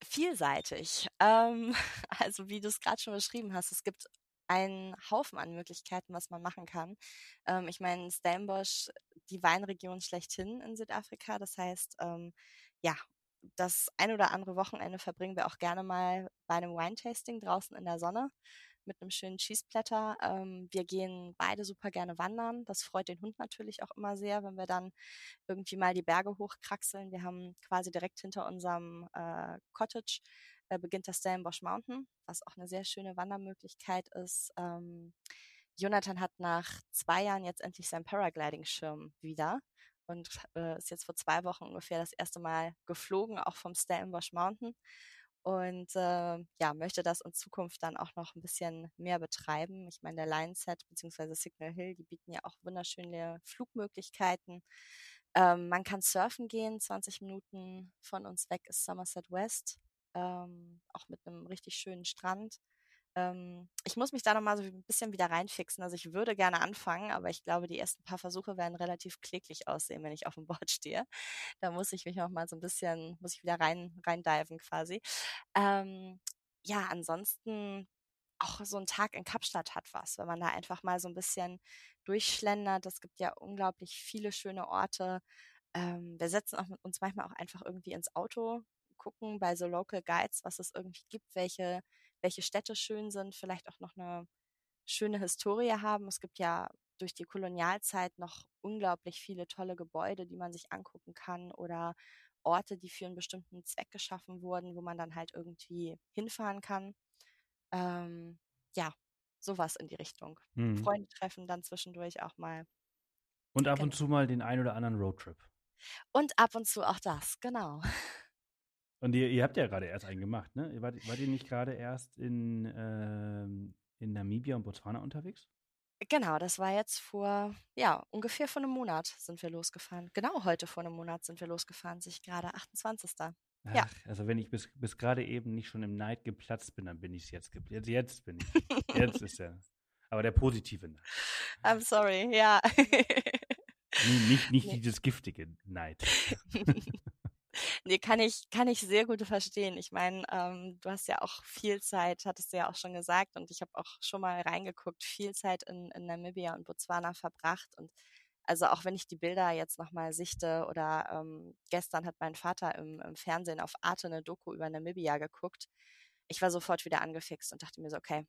Vielseitig. Ähm, also wie du es gerade schon beschrieben hast, es gibt einen Haufen an Möglichkeiten, was man machen kann. Ähm, ich meine, Stellenbosch, die Weinregion schlechthin in Südafrika. Das heißt, ähm, ja, das ein oder andere Wochenende verbringen wir auch gerne mal bei einem Wine-Tasting draußen in der Sonne mit einem schönen Cheeseblätter. Ähm, wir gehen beide super gerne wandern. Das freut den Hund natürlich auch immer sehr, wenn wir dann irgendwie mal die Berge hochkraxeln. Wir haben quasi direkt hinter unserem äh, Cottage äh, beginnt das Stellenbosch Mountain, was auch eine sehr schöne Wandermöglichkeit ist. Ähm, Jonathan hat nach zwei Jahren jetzt endlich seinen Paragliding-Schirm wieder und äh, ist jetzt vor zwei Wochen ungefähr das erste Mal geflogen, auch vom Stellenbosch Mountain. Und äh, ja, möchte das in Zukunft dann auch noch ein bisschen mehr betreiben. Ich meine, der Lineset bzw. Signal Hill, die bieten ja auch wunderschöne Flugmöglichkeiten. Ähm, man kann surfen gehen, 20 Minuten von uns weg ist Somerset West, ähm, auch mit einem richtig schönen Strand. Ähm, ich muss mich da nochmal so ein bisschen wieder reinfixen. Also ich würde gerne anfangen, aber ich glaube, die ersten paar Versuche werden relativ kläglich aussehen, wenn ich auf dem Board stehe. Da muss ich mich nochmal so ein bisschen, muss ich wieder rein, reindiven quasi. Ähm, ja, ansonsten auch so ein Tag in Kapstadt hat was, wenn man da einfach mal so ein bisschen durchschlendert. Es gibt ja unglaublich viele schöne Orte. Ähm, wir setzen uns manchmal auch einfach irgendwie ins Auto, gucken bei so Local Guides, was es irgendwie gibt, welche welche Städte schön sind, vielleicht auch noch eine schöne Historie haben. Es gibt ja durch die Kolonialzeit noch unglaublich viele tolle Gebäude, die man sich angucken kann oder Orte, die für einen bestimmten Zweck geschaffen wurden, wo man dann halt irgendwie hinfahren kann. Ähm, ja, sowas in die Richtung. Mhm. Freunde treffen dann zwischendurch auch mal. Und ab genau. und zu mal den ein oder anderen Roadtrip. Und ab und zu auch das, genau. Und ihr, ihr habt ja gerade erst einen gemacht, ne? Wart, wart ihr nicht gerade erst in, ähm, in Namibia und Botswana unterwegs? Genau, das war jetzt vor, ja, ungefähr vor einem Monat sind wir losgefahren. Genau heute vor einem Monat sind wir losgefahren, sich gerade 28. Ach, ja. Also wenn ich bis, bis gerade eben nicht schon im Neid geplatzt bin, dann bin ich es jetzt geplatzt. Jetzt, jetzt bin ich. Jetzt ist er. Aber der positive Neid. I'm sorry, ja. nicht nicht, nicht nee. dieses giftige Neid. Nee, kann ich, kann ich sehr gut verstehen. Ich meine, ähm, du hast ja auch viel Zeit, hattest du ja auch schon gesagt, und ich habe auch schon mal reingeguckt, viel Zeit in, in Namibia und Botswana verbracht. Und also auch wenn ich die Bilder jetzt nochmal sichte oder ähm, gestern hat mein Vater im, im Fernsehen auf Arte eine Doku über Namibia geguckt. Ich war sofort wieder angefixt und dachte mir so, okay,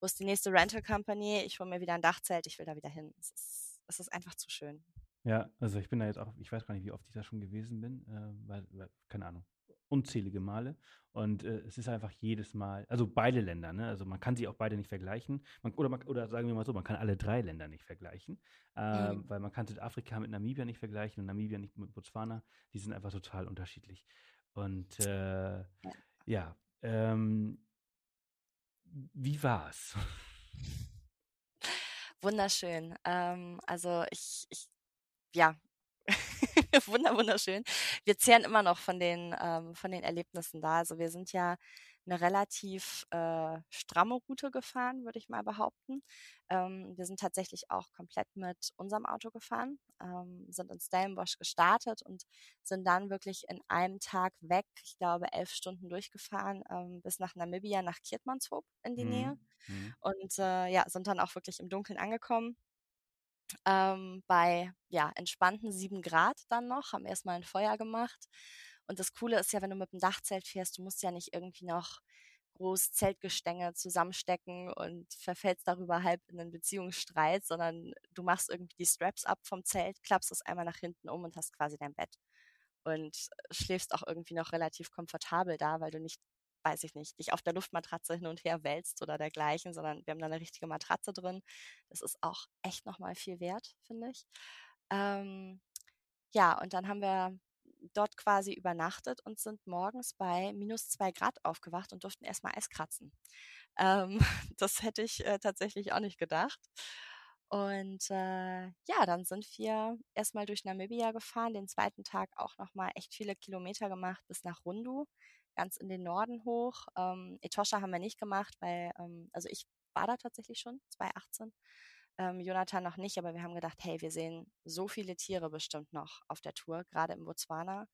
wo ist die nächste Rental Company? Ich hole mir wieder ein Dachzelt, ich will da wieder hin. Es ist, es ist einfach zu schön. Ja, also ich bin da jetzt auch, ich weiß gar nicht, wie oft ich da schon gewesen bin, äh, weil, weil, keine Ahnung. unzählige Male. Und äh, es ist einfach jedes Mal, also beide Länder, ne? Also man kann sie auch beide nicht vergleichen. Man, oder, man, oder sagen wir mal so, man kann alle drei Länder nicht vergleichen. Äh, mhm. Weil man kann Südafrika mit Namibia nicht vergleichen und Namibia nicht mit Botswana. Die sind einfach total unterschiedlich. Und äh, ja, ja ähm, wie war's? Wunderschön. Ähm, also ich, ich ja, Wunder, wunderschön. Wir zehren immer noch von den, ähm, von den Erlebnissen da. Also wir sind ja eine relativ äh, stramme Route gefahren, würde ich mal behaupten. Ähm, wir sind tatsächlich auch komplett mit unserem Auto gefahren, ähm, sind in Stellenbosch gestartet und sind dann wirklich in einem Tag weg, ich glaube elf Stunden durchgefahren, ähm, bis nach Namibia, nach Kirtmanshoop in die mhm. Nähe. Mhm. Und äh, ja, sind dann auch wirklich im Dunkeln angekommen ähm, bei ja, entspannten sieben Grad dann noch, haben erstmal ein Feuer gemacht. Und das Coole ist ja, wenn du mit dem Dachzelt fährst, du musst ja nicht irgendwie noch groß Zeltgestänge zusammenstecken und verfällst darüber halb in einen Beziehungsstreit, sondern du machst irgendwie die Straps ab vom Zelt, klappst es einmal nach hinten um und hast quasi dein Bett. Und schläfst auch irgendwie noch relativ komfortabel da, weil du nicht weiß ich nicht, dich auf der Luftmatratze hin und her wälzt oder dergleichen, sondern wir haben da eine richtige Matratze drin. Das ist auch echt nochmal viel wert, finde ich. Ähm, ja, und dann haben wir dort quasi übernachtet und sind morgens bei minus zwei Grad aufgewacht und durften erstmal Eis kratzen. Ähm, das hätte ich äh, tatsächlich auch nicht gedacht. Und äh, ja, dann sind wir erstmal durch Namibia gefahren, den zweiten Tag auch nochmal echt viele Kilometer gemacht bis nach Rundu ganz in den Norden hoch. Ähm, Etosha haben wir nicht gemacht, weil, ähm, also ich war da tatsächlich schon, 2018. Ähm, Jonathan noch nicht, aber wir haben gedacht, hey, wir sehen so viele Tiere bestimmt noch auf der Tour, gerade im Botswana.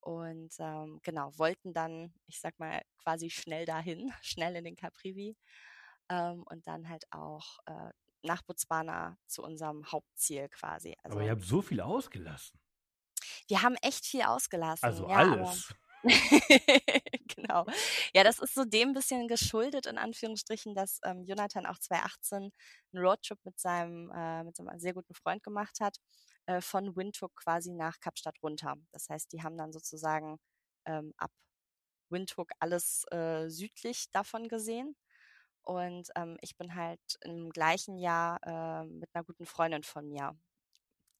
Und ähm, genau, wollten dann, ich sag mal, quasi schnell dahin, schnell in den Caprivi ähm, und dann halt auch äh, nach Botswana zu unserem Hauptziel quasi. Also, aber ihr habt so viel ausgelassen. Wir haben echt viel ausgelassen. Also ja, alles. genau. Ja, das ist so dem bisschen geschuldet, in Anführungsstrichen, dass ähm, Jonathan auch 2018 einen Roadtrip mit seinem, äh, mit seinem sehr guten Freund gemacht hat, äh, von Windhoek quasi nach Kapstadt runter. Das heißt, die haben dann sozusagen ähm, ab Windhoek alles äh, südlich davon gesehen. Und ähm, ich bin halt im gleichen Jahr äh, mit einer guten Freundin von mir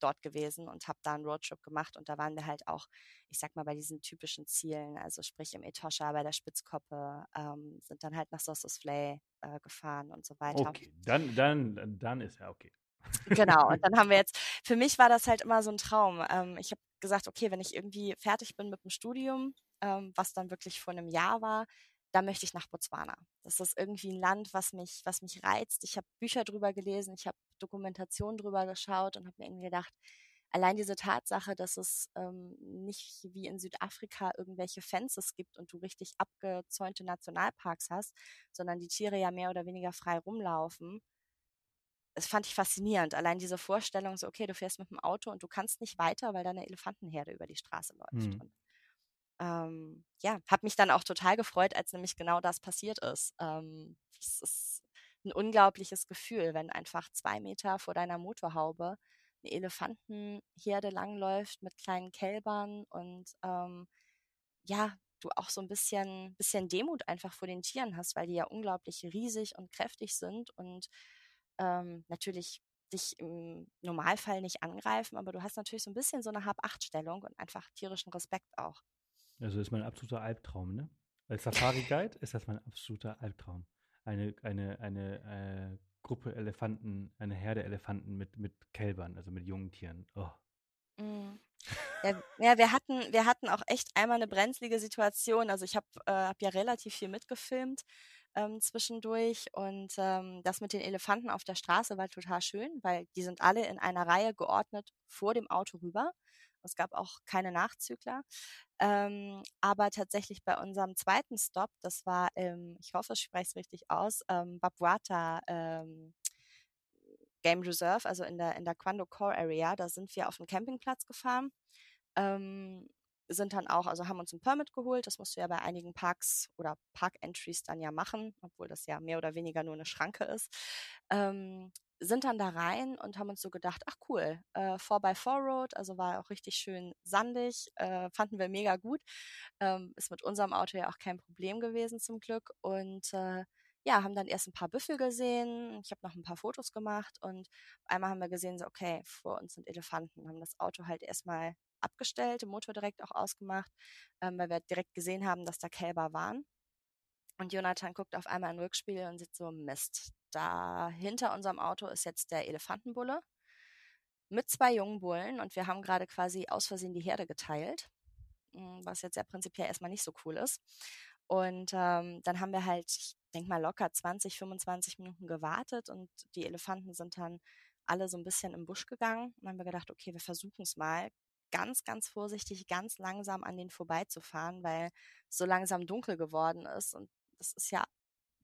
dort gewesen und habe da einen Roadtrip gemacht und da waren wir halt auch, ich sag mal, bei diesen typischen Zielen, also sprich im Etosha, bei der Spitzkoppe, ähm, sind dann halt nach Sossus Flay äh, gefahren und so weiter. Okay, dann, dann, dann ist ja okay. Genau, und dann haben wir jetzt, für mich war das halt immer so ein Traum. Ähm, ich habe gesagt, okay, wenn ich irgendwie fertig bin mit dem Studium, ähm, was dann wirklich vor einem Jahr war, da möchte ich nach Botswana. Das ist irgendwie ein Land, was mich, was mich reizt. Ich habe Bücher drüber gelesen, ich habe Dokumentation drüber geschaut und habe mir irgendwie gedacht, allein diese Tatsache, dass es ähm, nicht wie in Südafrika irgendwelche Fences gibt und du richtig abgezäunte Nationalparks hast, sondern die Tiere ja mehr oder weniger frei rumlaufen. Das fand ich faszinierend. Allein diese Vorstellung, so, okay, du fährst mit dem Auto und du kannst nicht weiter, weil da eine Elefantenherde über die Straße läuft. Mhm ähm, ja, habe mich dann auch total gefreut, als nämlich genau das passiert ist. Ähm, es ist ein unglaubliches Gefühl, wenn einfach zwei Meter vor deiner Motorhaube eine Elefantenherde langläuft mit kleinen Kälbern und ähm, ja, du auch so ein bisschen, bisschen Demut einfach vor den Tieren hast, weil die ja unglaublich riesig und kräftig sind und ähm, natürlich dich im Normalfall nicht angreifen, aber du hast natürlich so ein bisschen so eine Hab-Acht-Stellung und einfach tierischen Respekt auch. Also ist mein absoluter Albtraum, ne? Als Safari-Guide ist das mein absoluter Albtraum. Eine, eine, eine äh, Gruppe Elefanten, eine Herde Elefanten mit, mit Kälbern, also mit jungen Tieren. Oh. Mm. Ja, ja, wir hatten, wir hatten auch echt einmal eine brenzlige Situation. Also ich habe äh, hab ja relativ viel mitgefilmt ähm, zwischendurch und ähm, das mit den Elefanten auf der Straße war total schön, weil die sind alle in einer Reihe geordnet vor dem Auto rüber. Es gab auch keine Nachzügler. Ähm, aber tatsächlich bei unserem zweiten Stop, das war im, ich hoffe, ich spreche es richtig aus, ähm, Babuata ähm, Game Reserve, also in der, in der Quando Core Area, da sind wir auf den Campingplatz gefahren. Ähm, sind dann auch, also haben uns ein Permit geholt. Das musst du ja bei einigen Parks oder Park-Entries dann ja machen, obwohl das ja mehr oder weniger nur eine Schranke ist. Ähm, sind dann da rein und haben uns so gedacht, ach cool, äh, 4x4 Road, also war auch richtig schön sandig, äh, fanden wir mega gut. Ähm, ist mit unserem Auto ja auch kein Problem gewesen zum Glück. Und äh, ja, haben dann erst ein paar Büffel gesehen. Ich habe noch ein paar Fotos gemacht und einmal haben wir gesehen, so, okay, vor uns sind Elefanten, haben das Auto halt erstmal abgestellt, den Motor direkt auch ausgemacht, ähm, weil wir direkt gesehen haben, dass da Kälber waren. Und Jonathan guckt auf einmal in den Rückspiegel und sieht so, Mist, da hinter unserem Auto ist jetzt der Elefantenbulle mit zwei jungen Bullen und wir haben gerade quasi aus Versehen die Herde geteilt, hm, was jetzt ja prinzipiell erstmal nicht so cool ist. Und ähm, dann haben wir halt, ich denke mal, locker 20, 25 Minuten gewartet und die Elefanten sind dann alle so ein bisschen im Busch gegangen. Und dann haben wir gedacht, okay, wir versuchen es mal ganz, ganz vorsichtig, ganz langsam an denen vorbeizufahren, weil so langsam dunkel geworden ist. Und das ist ja,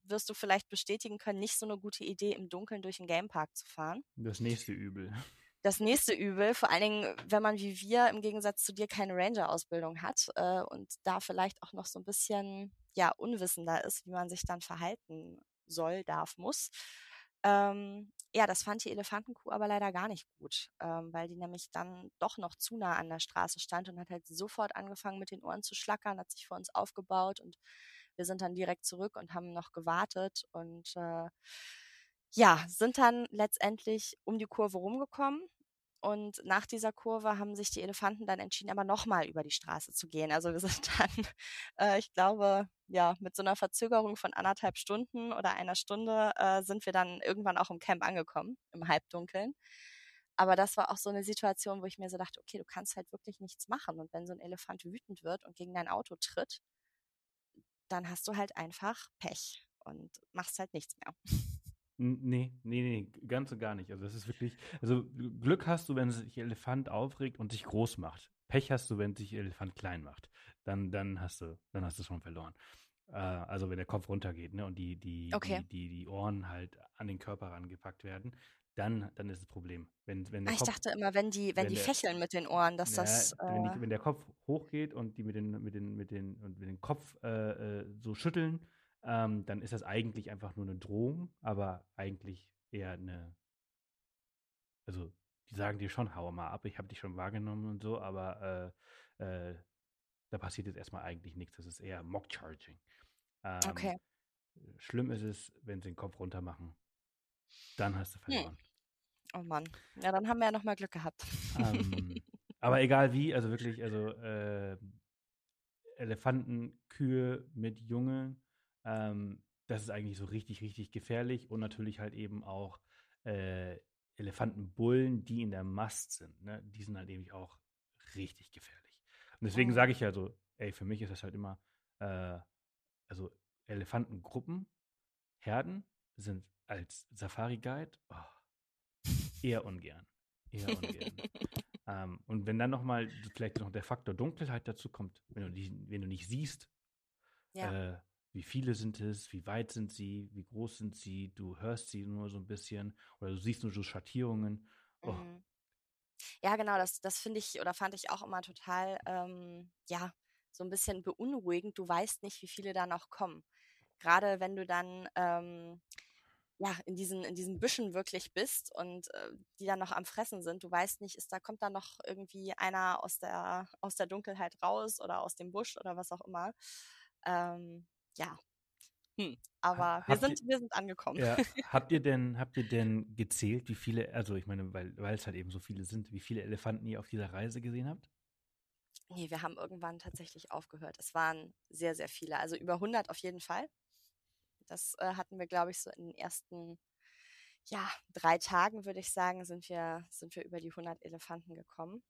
wirst du vielleicht bestätigen können, nicht so eine gute Idee, im Dunkeln durch den Gamepark zu fahren. Das nächste Übel. Das nächste Übel, vor allen Dingen, wenn man wie wir im Gegensatz zu dir keine Ranger-Ausbildung hat äh, und da vielleicht auch noch so ein bisschen ja unwissender ist, wie man sich dann verhalten soll, darf, muss. Ähm, ja, das fand die Elefantenkuh aber leider gar nicht gut, ähm, weil die nämlich dann doch noch zu nah an der Straße stand und hat halt sofort angefangen mit den Ohren zu schlackern, hat sich vor uns aufgebaut und wir sind dann direkt zurück und haben noch gewartet und äh, ja, sind dann letztendlich um die Kurve rumgekommen und nach dieser Kurve haben sich die Elefanten dann entschieden, aber nochmal über die Straße zu gehen. Also wir sind dann, äh, ich glaube, ja, mit so einer Verzögerung von anderthalb Stunden oder einer Stunde äh, sind wir dann irgendwann auch im Camp angekommen, im Halbdunkeln. Aber das war auch so eine Situation, wo ich mir so dachte, okay, du kannst halt wirklich nichts machen. Und wenn so ein Elefant wütend wird und gegen dein Auto tritt, dann hast du halt einfach Pech und machst halt nichts mehr. Nee, nee, nee, ganz und gar nicht. Also das ist wirklich, also Glück hast du, wenn sich Elefant aufregt und sich groß macht. Pech hast du, wenn sich Elefant klein macht. Dann, dann hast du, dann hast du schon verloren. Äh, also wenn der Kopf runtergeht, ne, und die, die, okay. die, die, die Ohren halt an den Körper rangepackt werden, dann, dann ist das Problem. Wenn, wenn der ah, ich Kopf, dachte immer, wenn die, wenn, wenn die der, fächeln mit den Ohren, dass ja, das. Äh, wenn, die, wenn, der Kopf hochgeht und die mit den, mit den, mit den, mit den Kopf äh, äh so schütteln, ähm, dann ist das eigentlich einfach nur eine Drohung, aber eigentlich eher eine, also die sagen dir schon, hau mal ab, ich habe dich schon wahrgenommen und so, aber äh, äh, da passiert jetzt erstmal eigentlich nichts. Das ist eher Mock-Charging. Ähm, okay. Schlimm ist es, wenn sie den Kopf runter machen. Dann hast du hm. verloren. Hm. Oh Mann. Ja, dann haben wir ja nochmal Glück gehabt. Ähm, aber egal wie, also wirklich, also äh, Elefanten, Kühe mit Junge, ähm, das ist eigentlich so richtig, richtig gefährlich und natürlich halt eben auch äh, Elefantenbullen, die in der Mast sind. Ne? Die sind halt eben auch richtig gefährlich. Und deswegen oh. sage ich ja so, ey, für mich ist das halt immer, äh, also Elefantengruppen, Herden sind als Safari-Guide oh, eher ungern. Eher ungern. ähm, und wenn dann nochmal vielleicht noch der Faktor Dunkelheit dazu kommt, wenn du, die, wenn du nicht siehst, ja. äh, wie viele sind es, wie weit sind sie, wie groß sind sie, du hörst sie nur so ein bisschen oder du siehst nur so Schattierungen. Oh. Mhm. Ja, genau, das, das finde ich oder fand ich auch immer total, ähm, ja, so ein bisschen beunruhigend. Du weißt nicht, wie viele da noch kommen. Gerade wenn du dann ähm, ja, in diesen, in diesen Büschen wirklich bist und äh, die dann noch am Fressen sind. Du weißt nicht, ist da, kommt da noch irgendwie einer aus der, aus der Dunkelheit raus oder aus dem Busch oder was auch immer. Ähm, ja. Hm. Aber wir sind, ihr, wir sind angekommen. Ja, habt ihr denn, habt ihr denn gezählt, wie viele, also ich meine, weil, weil es halt eben so viele sind, wie viele Elefanten ihr auf dieser Reise gesehen habt? Nee, wir haben irgendwann tatsächlich aufgehört. Es waren sehr, sehr viele. Also über 100 auf jeden Fall. Das äh, hatten wir, glaube ich, so in den ersten ja, drei Tagen, würde ich sagen, sind wir, sind wir über die 100 Elefanten gekommen.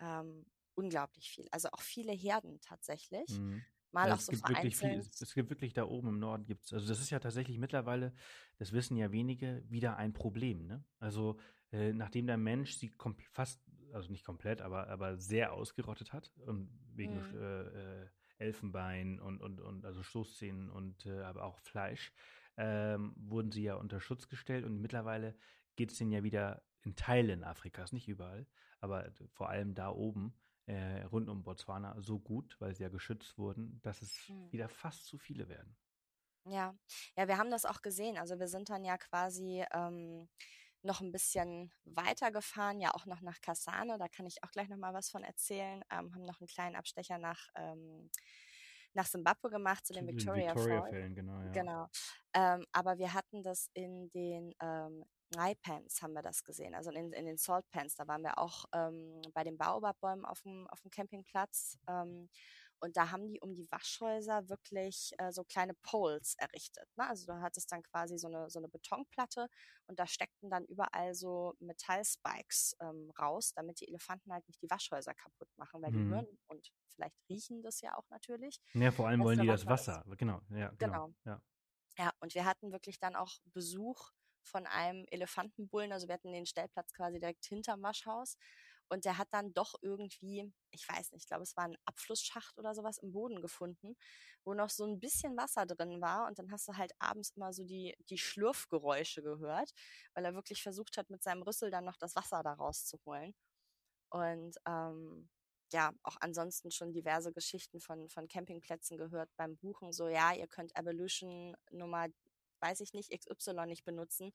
Ähm, unglaublich viel. Also auch viele Herden tatsächlich. Mhm. Mal ja, auch so gibt wirklich viel, es gibt wirklich da oben im Norden gibt's, also das ist ja tatsächlich mittlerweile, das wissen ja wenige, wieder ein Problem. Ne? Also äh, nachdem der Mensch sie fast, also nicht komplett, aber, aber sehr ausgerottet hat und wegen mhm. äh, äh, Elfenbein und, und, und also Stoßzähnen und äh, aber auch Fleisch, ähm, wurden sie ja unter Schutz gestellt und mittlerweile geht es denen ja wieder in Teilen Afrikas, nicht überall, aber vor allem da oben äh, rund um Botswana so gut, weil sie ja geschützt wurden, dass es hm. wieder fast zu viele werden. Ja, ja, wir haben das auch gesehen. Also wir sind dann ja quasi ähm, noch ein bisschen weiter gefahren, ja auch noch nach Kasane, da kann ich auch gleich noch mal was von erzählen, ähm, haben noch einen kleinen Abstecher nach, ähm, nach Zimbabwe gemacht, zu den Victoria, Victoria. Fällen, genau. Ja. genau. Ähm, aber wir hatten das in den ähm, Pans haben wir das gesehen, also in, in den Salt Pans, da waren wir auch ähm, bei den Baobab-Bäumen auf dem, auf dem Campingplatz. Ähm, und da haben die um die Waschhäuser wirklich äh, so kleine Poles errichtet. Ne? Also du hattest dann quasi so eine, so eine Betonplatte und da steckten dann überall so Metallspikes ähm, raus, damit die Elefanten halt nicht die Waschhäuser kaputt machen, weil mhm. die hören und vielleicht riechen das ja auch natürlich. Ja, vor allem wollen die das Wasser. Ist. Genau, ja, genau. genau. Ja. ja, und wir hatten wirklich dann auch Besuch von einem Elefantenbullen. Also wir hatten den Stellplatz quasi direkt hinterm Waschhaus. Und der hat dann doch irgendwie, ich weiß nicht, ich glaube, es war ein Abflussschacht oder sowas im Boden gefunden, wo noch so ein bisschen Wasser drin war. Und dann hast du halt abends immer so die, die Schlürfgeräusche gehört, weil er wirklich versucht hat, mit seinem Rüssel dann noch das Wasser da rauszuholen. Und ähm, ja, auch ansonsten schon diverse Geschichten von, von Campingplätzen gehört beim Buchen. So, ja, ihr könnt Evolution Nummer weiß ich nicht, XY nicht benutzen,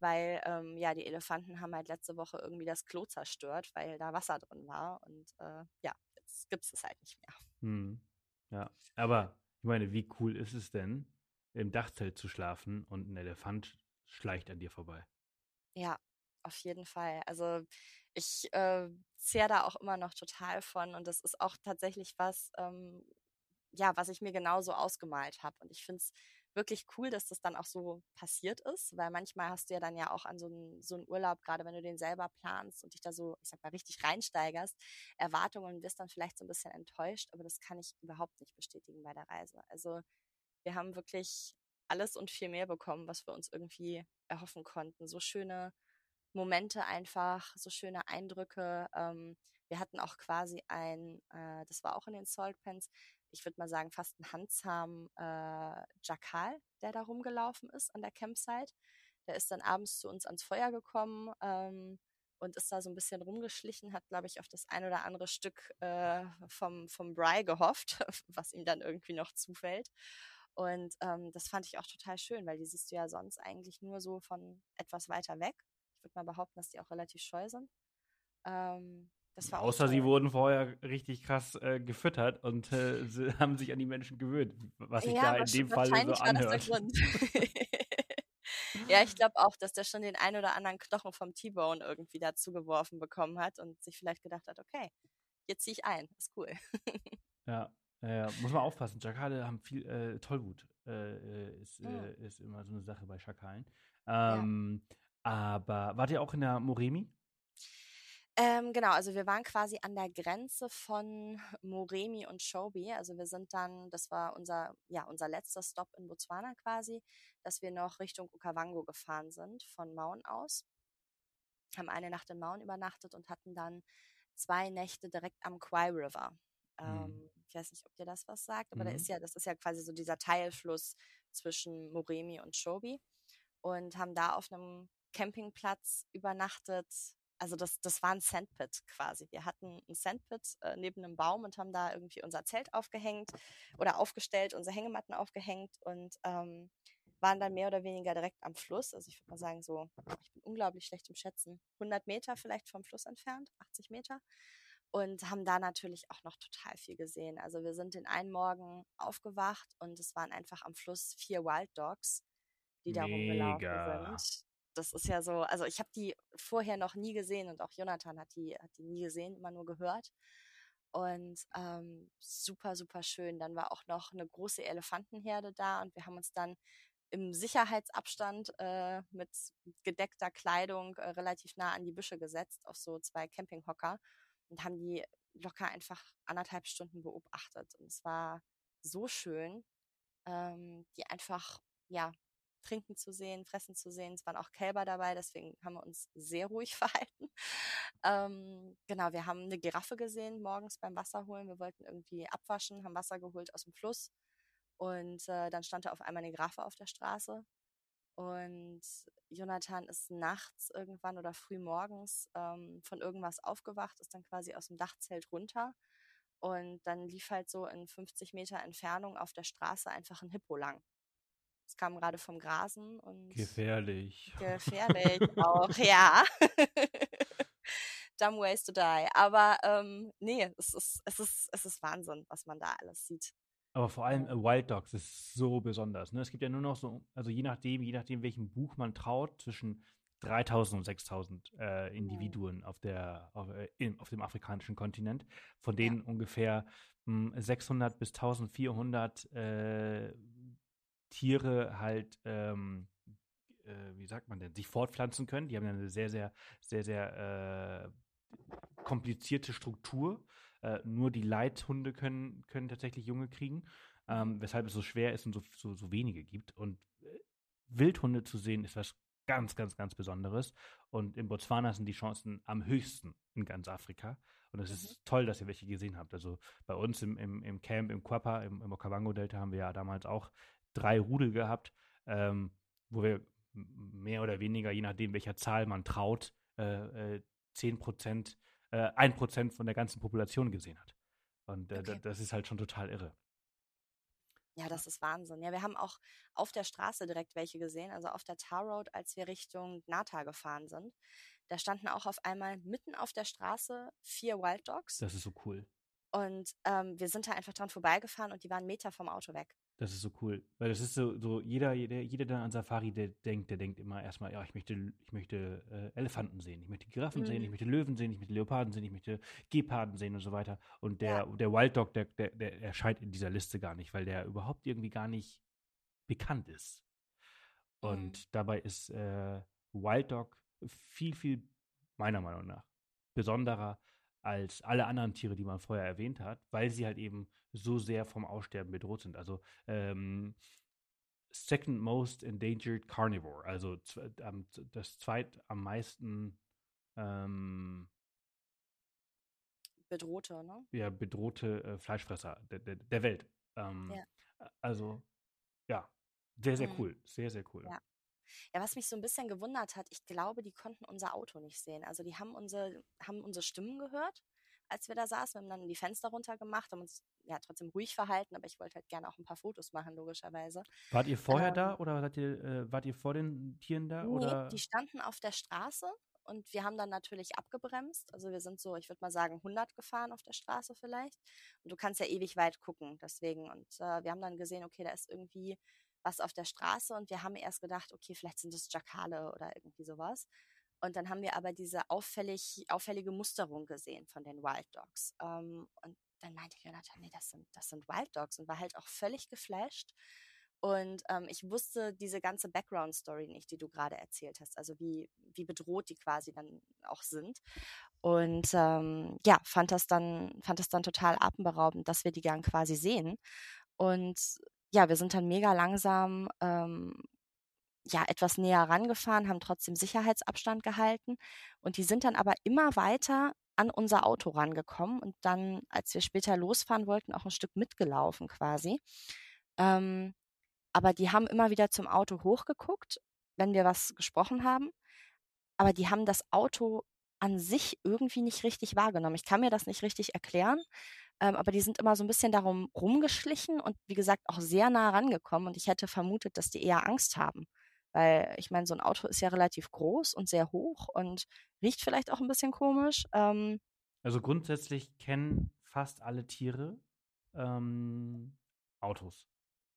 weil ähm, ja, die Elefanten haben halt letzte Woche irgendwie das Klo zerstört, weil da Wasser drin war und äh, ja, jetzt gibt es es halt nicht mehr. Hm. Ja, aber ich meine, wie cool ist es denn, im Dachzelt zu schlafen und ein Elefant schleicht an dir vorbei? Ja, auf jeden Fall. Also ich äh, zehre da auch immer noch total von und das ist auch tatsächlich was, ähm, ja, was ich mir genauso ausgemalt habe. Und ich finde es wirklich cool, dass das dann auch so passiert ist, weil manchmal hast du ja dann ja auch an so einen, so einen Urlaub, gerade wenn du den selber planst und dich da so, ich sag mal, richtig reinsteigerst, Erwartungen und wirst dann vielleicht so ein bisschen enttäuscht, aber das kann ich überhaupt nicht bestätigen bei der Reise. Also wir haben wirklich alles und viel mehr bekommen, was wir uns irgendwie erhoffen konnten. So schöne Momente einfach, so schöne Eindrücke. Ähm, wir hatten auch quasi ein, äh, das war auch in den Salt Pens, ich würde mal sagen, fast ein handzahmen äh, Jakal, der da rumgelaufen ist an der Campsite. Der ist dann abends zu uns ans Feuer gekommen ähm, und ist da so ein bisschen rumgeschlichen, hat, glaube ich, auf das ein oder andere Stück äh, vom, vom Bry gehofft, was ihm dann irgendwie noch zufällt. Und ähm, das fand ich auch total schön, weil die siehst du ja sonst eigentlich nur so von etwas weiter weg. Ich würde mal behaupten, dass die auch relativ scheu sind. Ähm, Außer sie wurden vorher richtig krass äh, gefüttert und äh, haben sich an die Menschen gewöhnt, was sich ja, da in dem Fall so anhört. ja, ich glaube auch, dass der schon den ein oder anderen Knochen vom T-Bone irgendwie dazu geworfen bekommen hat und sich vielleicht gedacht hat, okay, jetzt ziehe ich ein, ist cool. ja, ja, muss man aufpassen. Schakale haben viel äh, Tollwut. Äh, äh, ist, mhm. ist immer so eine Sache bei Schakalen. Ähm, ja. Aber wart ihr auch in der Moremi? Ähm, genau, also wir waren quasi an der Grenze von Moremi und Shobi. Also wir sind dann, das war unser, ja, unser letzter Stop in Botswana quasi, dass wir noch Richtung Okavango gefahren sind, von Maun aus. Haben eine Nacht in Maun übernachtet und hatten dann zwei Nächte direkt am Kwai River. Mhm. Ähm, ich weiß nicht, ob dir das was sagt, aber mhm. da ist ja, das ist ja quasi so dieser Teilfluss zwischen Moremi und Shobi. Und haben da auf einem Campingplatz übernachtet, also das, das war ein Sandpit quasi. Wir hatten ein Sandpit äh, neben einem Baum und haben da irgendwie unser Zelt aufgehängt oder aufgestellt, unsere Hängematten aufgehängt und ähm, waren dann mehr oder weniger direkt am Fluss. Also ich würde mal sagen, so, ich bin unglaublich schlecht im Schätzen, 100 Meter vielleicht vom Fluss entfernt, 80 Meter. Und haben da natürlich auch noch total viel gesehen. Also wir sind den einen Morgen aufgewacht und es waren einfach am Fluss vier Wild Dogs, die da Mega. rumgelaufen sind das ist ja so, also ich habe die vorher noch nie gesehen und auch Jonathan hat die, hat die nie gesehen, immer nur gehört. Und ähm, super, super schön. Dann war auch noch eine große Elefantenherde da und wir haben uns dann im Sicherheitsabstand äh, mit gedeckter Kleidung äh, relativ nah an die Büsche gesetzt, auf so zwei Campinghocker und haben die locker einfach anderthalb Stunden beobachtet. Und es war so schön, ähm, die einfach ja trinken zu sehen, fressen zu sehen. Es waren auch Kälber dabei, deswegen haben wir uns sehr ruhig verhalten. Ähm, genau, wir haben eine Giraffe gesehen morgens beim Wasserholen. Wir wollten irgendwie abwaschen, haben Wasser geholt aus dem Fluss und äh, dann stand da auf einmal eine Giraffe auf der Straße. Und Jonathan ist nachts irgendwann oder früh morgens ähm, von irgendwas aufgewacht, ist dann quasi aus dem Dachzelt runter. Und dann lief halt so in 50 Meter Entfernung auf der Straße einfach ein Hippo lang. Es kam gerade vom Grasen und. Gefährlich. Gefährlich auch, ja. Dumb ways to die. Aber ähm, nee, es ist, es, ist, es ist Wahnsinn, was man da alles sieht. Aber vor allem äh, Wild Dogs ist so besonders. Ne? Es gibt ja nur noch so, also je nachdem, je nachdem, welchem Buch man traut, zwischen 3000 und 6000 äh, Individuen auf, der, auf, äh, in, auf dem afrikanischen Kontinent, von denen ja. ungefähr mh, hm, 600 bis 1400 äh, Tiere halt, ähm, äh, wie sagt man denn, sich fortpflanzen können. Die haben eine sehr, sehr, sehr, sehr äh, komplizierte Struktur. Äh, nur die Leithunde können, können tatsächlich Junge kriegen, ähm, weshalb es so schwer ist und so, so, so wenige gibt. Und Wildhunde zu sehen, ist was ganz, ganz, ganz Besonderes. Und in Botswana sind die Chancen am höchsten in ganz Afrika. Und es mhm. ist toll, dass ihr welche gesehen habt. Also bei uns im, im, im Camp im Quapa, im, im Okavango-Delta, haben wir ja damals auch drei Rudel gehabt, ähm, wo wir mehr oder weniger, je nachdem, welcher Zahl man traut, äh, äh, 10 Prozent, äh, 1 Prozent von der ganzen Population gesehen hat. Und äh, okay. das ist halt schon total irre. Ja, das ist Wahnsinn. Ja, wir haben auch auf der Straße direkt welche gesehen, also auf der Tar Road, als wir Richtung Nata gefahren sind. Da standen auch auf einmal mitten auf der Straße vier Wild Dogs. Das ist so cool. Und ähm, wir sind da einfach dran vorbeigefahren und die waren Meter vom Auto weg. Das ist so cool. Weil das ist so, so jeder, jeder, jeder, der an Safari der denkt, der denkt immer erstmal, ja, ich möchte, ich möchte äh, Elefanten sehen, ich möchte Giraffen mhm. sehen, ich möchte Löwen sehen, ich möchte Leoparden sehen, ich möchte Geparden sehen und so weiter. Und der, ja. der Wild Dog, der, der, der erscheint in dieser Liste gar nicht, weil der überhaupt irgendwie gar nicht bekannt ist. Und mhm. dabei ist äh, Wild Dog viel, viel, meiner Meinung nach, besonderer als alle anderen Tiere, die man vorher erwähnt hat, weil sie halt eben so sehr vom Aussterben bedroht sind. Also ähm, Second Most Endangered Carnivore, also ähm, das zweit am meisten ähm, bedrohte, ne? Ja, bedrohte äh, Fleischfresser der, der, der Welt. Ähm, ja. Also, ja, sehr, sehr mhm. cool. Sehr, sehr cool. Ja. Ja, was mich so ein bisschen gewundert hat, ich glaube, die konnten unser Auto nicht sehen. Also die haben unsere, haben unsere Stimmen gehört, als wir da saßen. Wir haben dann die Fenster runtergemacht, haben uns ja trotzdem ruhig verhalten, aber ich wollte halt gerne auch ein paar Fotos machen, logischerweise. Wart ihr vorher ähm, da oder wart ihr, äh, wart ihr vor den Tieren da? Nee, oder? die standen auf der Straße und wir haben dann natürlich abgebremst. Also wir sind so, ich würde mal sagen, 100 gefahren auf der Straße vielleicht. Und du kannst ja ewig weit gucken, deswegen. Und äh, wir haben dann gesehen, okay, da ist irgendwie was auf der Straße und wir haben erst gedacht, okay, vielleicht sind es Jakale oder irgendwie sowas. Und dann haben wir aber diese auffällig, auffällige Musterung gesehen von den Wild Dogs. Ähm, und dann meinte Jonathan, nee, das sind, das sind Wild Dogs und war halt auch völlig geflasht. Und ähm, ich wusste diese ganze Background-Story nicht, die du gerade erzählt hast, also wie, wie bedroht die quasi dann auch sind. Und ähm, ja, fand das dann, fand das dann total atemberaubend, dass wir die gern quasi sehen. Und ja, wir sind dann mega langsam ähm, ja etwas näher rangefahren, haben trotzdem Sicherheitsabstand gehalten und die sind dann aber immer weiter an unser Auto rangekommen und dann, als wir später losfahren wollten, auch ein Stück mitgelaufen quasi. Ähm, aber die haben immer wieder zum Auto hochgeguckt, wenn wir was gesprochen haben. Aber die haben das Auto an sich irgendwie nicht richtig wahrgenommen. Ich kann mir das nicht richtig erklären, ähm, aber die sind immer so ein bisschen darum rumgeschlichen und wie gesagt auch sehr nah rangekommen. Und ich hätte vermutet, dass die eher Angst haben. Weil ich meine, so ein Auto ist ja relativ groß und sehr hoch und riecht vielleicht auch ein bisschen komisch. Ähm, also grundsätzlich kennen fast alle Tiere ähm, Autos,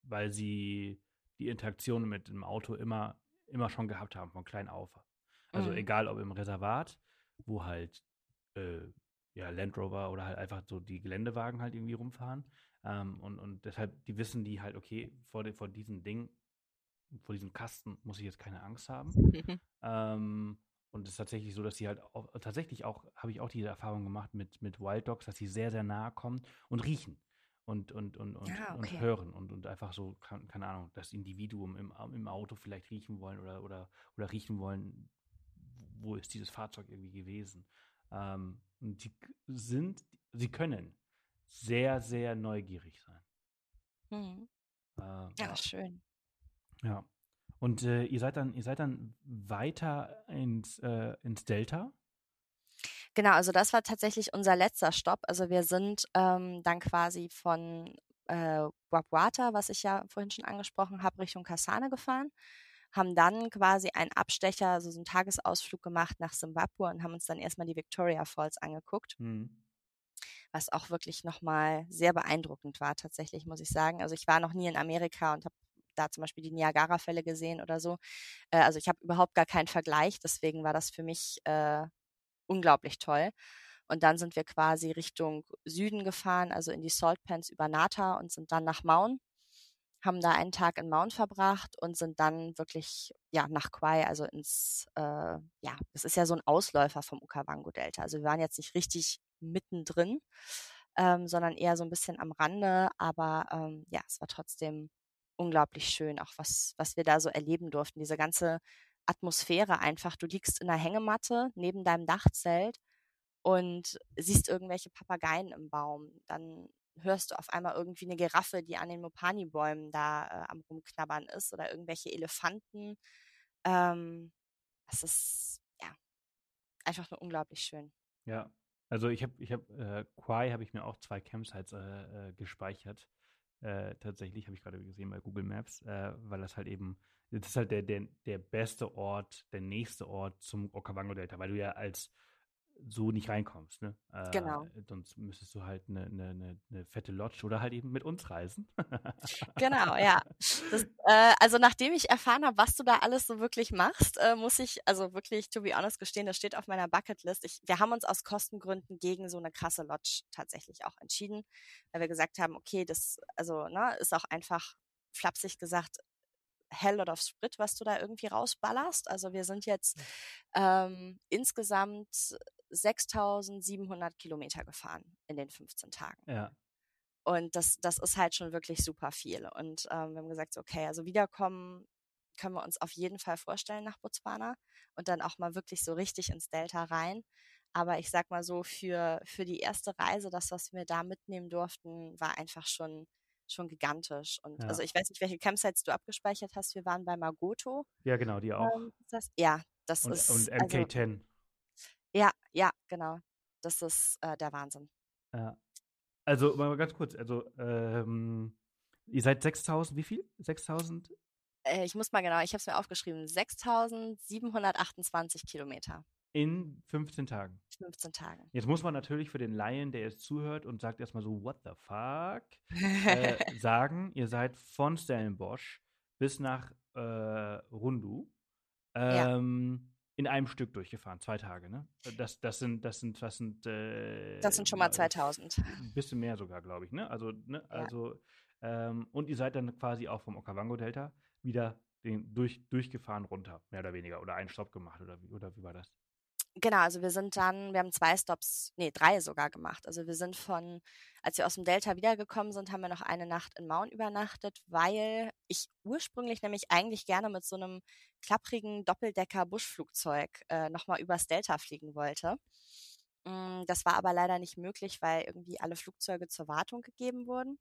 weil sie die Interaktion mit dem Auto immer, immer schon gehabt haben, von klein auf. Also mhm. egal ob im Reservat, wo halt äh, ja, Land Rover oder halt einfach so die Geländewagen halt irgendwie rumfahren. Ähm, und, und deshalb, die wissen die halt, okay, vor, de, vor diesem Ding, vor diesem Kasten muss ich jetzt keine Angst haben. Mhm. Ähm, und es ist tatsächlich so, dass sie halt auch, tatsächlich auch, habe ich auch diese Erfahrung gemacht mit, mit Wild Dogs, dass sie sehr, sehr nahe kommen und riechen und, und, und, und, ja, okay. und hören und, und einfach so, keine Ahnung, das Individuum im, im Auto vielleicht riechen wollen oder, oder, oder riechen wollen, wo ist dieses Fahrzeug irgendwie gewesen. Ähm, und die sind, sie können sehr, sehr neugierig sein. Mhm. Äh, ja, ja, schön. Ja. Und äh, ihr seid dann, ihr seid dann weiter ins, äh, ins Delta? Genau, also das war tatsächlich unser letzter Stopp. Also wir sind ähm, dann quasi von äh, Wapwata, was ich ja vorhin schon angesprochen habe, Richtung Kasane gefahren, haben dann quasi einen Abstecher, also so einen Tagesausflug gemacht nach Simbabwe und haben uns dann erstmal die Victoria Falls angeguckt. Mhm was auch wirklich nochmal sehr beeindruckend war, tatsächlich, muss ich sagen. Also ich war noch nie in Amerika und habe da zum Beispiel die Niagara-Fälle gesehen oder so. Äh, also ich habe überhaupt gar keinen Vergleich, deswegen war das für mich äh, unglaublich toll. Und dann sind wir quasi Richtung Süden gefahren, also in die Salt Pans über Nata und sind dann nach Maun, haben da einen Tag in Maun verbracht und sind dann wirklich ja nach Quai, also ins äh, ja, das ist ja so ein Ausläufer vom Okavango Delta. Also wir waren jetzt nicht richtig mittendrin, ähm, sondern eher so ein bisschen am Rande. Aber ähm, ja, es war trotzdem unglaublich schön, auch was, was wir da so erleben durften. Diese ganze Atmosphäre einfach. Du liegst in einer Hängematte neben deinem Dachzelt und siehst irgendwelche Papageien im Baum. Dann hörst du auf einmal irgendwie eine Giraffe, die an den Mopani-Bäumen da äh, am rumknabbern ist oder irgendwelche Elefanten. Ähm, das ist ja einfach nur unglaublich schön. Ja, also ich habe, ich habe, äh, Quai habe ich mir auch zwei Campsites äh, äh, gespeichert. Äh, tatsächlich habe ich gerade gesehen bei Google Maps, äh, weil das halt eben, das ist halt der, der, der beste Ort, der nächste Ort zum Okavango Delta, weil du ja als so nicht reinkommst. Ne? Äh, genau. Sonst müsstest du halt eine, eine, eine, fette Lodge oder halt eben mit uns reisen. genau, ja. Das, äh, also nachdem ich erfahren habe, was du da alles so wirklich machst, äh, muss ich also wirklich, to be honest, gestehen, das steht auf meiner Bucketlist. Ich, wir haben uns aus Kostengründen gegen so eine krasse Lodge tatsächlich auch entschieden, weil wir gesagt haben, okay, das also ne, ist auch einfach flapsig gesagt hell lot of Sprit, was du da irgendwie rausballerst. Also wir sind jetzt ähm, insgesamt 6700 Kilometer gefahren in den 15 Tagen. Ja. Und das, das ist halt schon wirklich super viel. Und ähm, wir haben gesagt, okay, also wiederkommen können wir uns auf jeden Fall vorstellen nach Botswana und dann auch mal wirklich so richtig ins Delta rein. Aber ich sag mal so, für, für die erste Reise, das, was wir da mitnehmen durften, war einfach schon, schon gigantisch. Und ja. also ich weiß nicht, welche Campsites du abgespeichert hast. Wir waren bei Magoto. Ja, genau, die auch. Ähm, das, ja, das und, ist. Und MK10. Also, ja, ja, genau. Das ist äh, der Wahnsinn. Ja. Also mal ganz kurz, also ähm, ihr seid 6000, wie viel? 6000? Äh, ich muss mal genau, ich habe es mir aufgeschrieben, 6728 Kilometer. In 15 Tagen. 15 Tagen. Jetzt muss man natürlich für den Laien, der jetzt zuhört und sagt erstmal so, what the fuck, äh, sagen, ihr seid von Stellenbosch bis nach äh, Rundu. Ähm, ja in einem Stück durchgefahren, zwei Tage, ne? Das, das sind, das sind, das sind, äh, das sind schon mal 2000. Ein bisschen mehr sogar, glaube ich, ne? Also, ne? Ja. Also, ähm, und ihr seid dann quasi auch vom Okavango-Delta wieder den, durch, durchgefahren runter, mehr oder weniger, oder einen Stopp gemacht, oder wie, oder wie war das? Genau, also wir sind dann, wir haben zwei Stops, nee, drei sogar gemacht. Also wir sind von, als wir aus dem Delta wiedergekommen sind, haben wir noch eine Nacht in Maun übernachtet, weil ich ursprünglich nämlich eigentlich gerne mit so einem klapprigen Doppeldecker-Buschflugzeug äh, nochmal übers Delta fliegen wollte. Mm, das war aber leider nicht möglich, weil irgendwie alle Flugzeuge zur Wartung gegeben wurden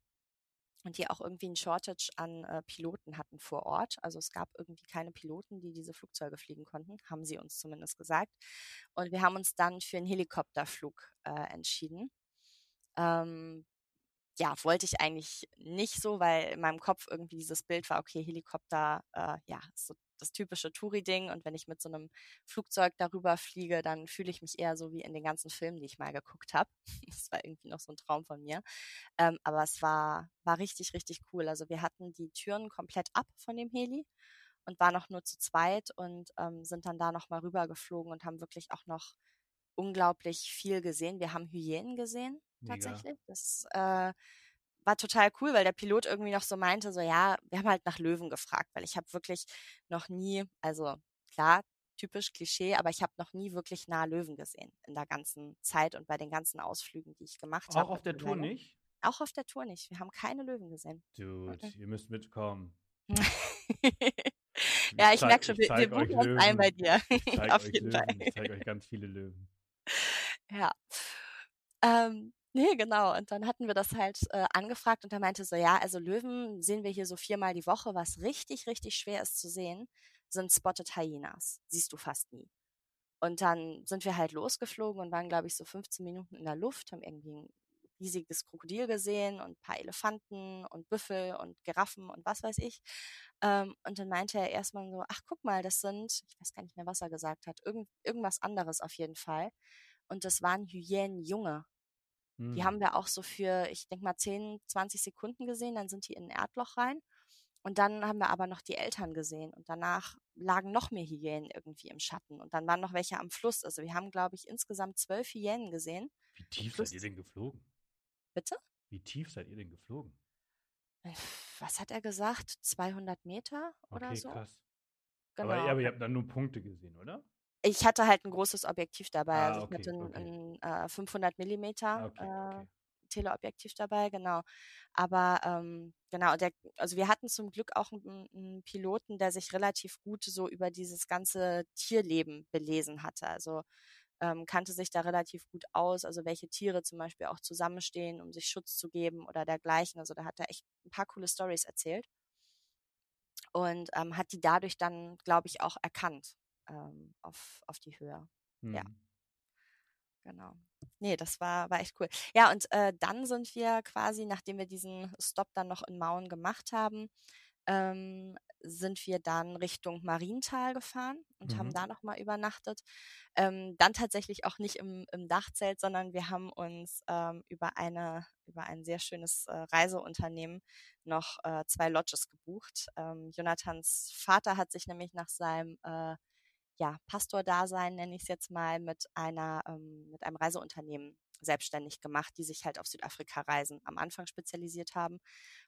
und die auch irgendwie ein Shortage an äh, Piloten hatten vor Ort. Also es gab irgendwie keine Piloten, die diese Flugzeuge fliegen konnten, haben sie uns zumindest gesagt. Und wir haben uns dann für einen Helikopterflug äh, entschieden. Ähm, ja, wollte ich eigentlich nicht so, weil in meinem Kopf irgendwie dieses Bild war, okay, Helikopter, äh, ja, so das typische Touri-Ding und wenn ich mit so einem Flugzeug darüber fliege, dann fühle ich mich eher so wie in den ganzen Filmen, die ich mal geguckt habe. Das war irgendwie noch so ein Traum von mir. Ähm, aber es war, war richtig, richtig cool. Also wir hatten die Türen komplett ab von dem Heli und waren noch nur zu zweit und ähm, sind dann da nochmal rübergeflogen und haben wirklich auch noch unglaublich viel gesehen. Wir haben Hyänen gesehen, tatsächlich. Mega. Das äh, war total cool, weil der Pilot irgendwie noch so meinte, so ja, wir haben halt nach Löwen gefragt, weil ich habe wirklich noch nie, also klar, typisch Klischee, aber ich habe noch nie wirklich nah Löwen gesehen in der ganzen Zeit und bei den ganzen Ausflügen, die ich gemacht habe. Auch auf der Tour nicht? Auch auf der Tour nicht. Wir haben keine Löwen gesehen. Dude, okay. ihr müsst mitkommen. ja, ich, ich merke schon, wir, wir buchen uns ein bei dir. auf jeden Löwen. Fall. Ich zeige euch ganz viele Löwen. Ja. Ähm, Nee, genau. Und dann hatten wir das halt äh, angefragt und er meinte so, ja, also Löwen sehen wir hier so viermal die Woche. Was richtig, richtig schwer ist zu sehen, sind Spotted Hyenas. Siehst du fast nie. Und dann sind wir halt losgeflogen und waren, glaube ich, so 15 Minuten in der Luft, haben irgendwie ein riesiges Krokodil gesehen und ein paar Elefanten und Büffel und Giraffen und was weiß ich. Ähm, und dann meinte er erstmal so, ach guck mal, das sind, ich weiß gar nicht mehr, was er gesagt hat, irgend, irgendwas anderes auf jeden Fall. Und das waren Hyänenjunge. Hm. Die haben wir auch so für, ich denke mal, 10, 20 Sekunden gesehen, dann sind die in ein Erdloch rein. Und dann haben wir aber noch die Eltern gesehen und danach lagen noch mehr Hyänen irgendwie im Schatten und dann waren noch welche am Fluss. Also wir haben, glaube ich, insgesamt zwölf Hyänen gesehen. Wie tief seid ihr denn geflogen? Bitte? Wie tief seid ihr denn geflogen? Äh, was hat er gesagt? 200 Meter oder okay, so? krass. Genau. Aber, aber ihr habt dann nur Punkte gesehen, oder? Ich hatte halt ein großes Objektiv dabei. Ah, also ich okay, hatte ein, okay. ein äh, 500 Millimeter okay, äh. Teleobjektiv dabei, genau. Aber ähm, genau, der, also wir hatten zum Glück auch einen, einen Piloten, der sich relativ gut so über dieses ganze Tierleben belesen hatte. Also ähm, kannte sich da relativ gut aus, also welche Tiere zum Beispiel auch zusammenstehen, um sich Schutz zu geben oder dergleichen. Also da hat er echt ein paar coole Stories erzählt und ähm, hat die dadurch dann, glaube ich, auch erkannt ähm, auf, auf die Höhe. Ja. Hm. Genau. Nee, das war, war echt cool. Ja, und äh, dann sind wir quasi, nachdem wir diesen Stop dann noch in Mauen gemacht haben, ähm, sind wir dann Richtung Mariental gefahren und haben Mhm. da nochmal übernachtet. Ähm, dann tatsächlich auch nicht im, im Dachzelt, sondern wir haben uns ähm, über eine, über ein sehr schönes äh, Reiseunternehmen noch äh, zwei Lodges gebucht. Ähm, Jonathans Vater hat sich nämlich nach seinem äh, ja, Pastor-Dasein, nenne ich es jetzt mal, mit einer, ähm, mit einem Reiseunternehmen selbstständig gemacht, die sich halt auf Südafrika-Reisen am Anfang spezialisiert haben.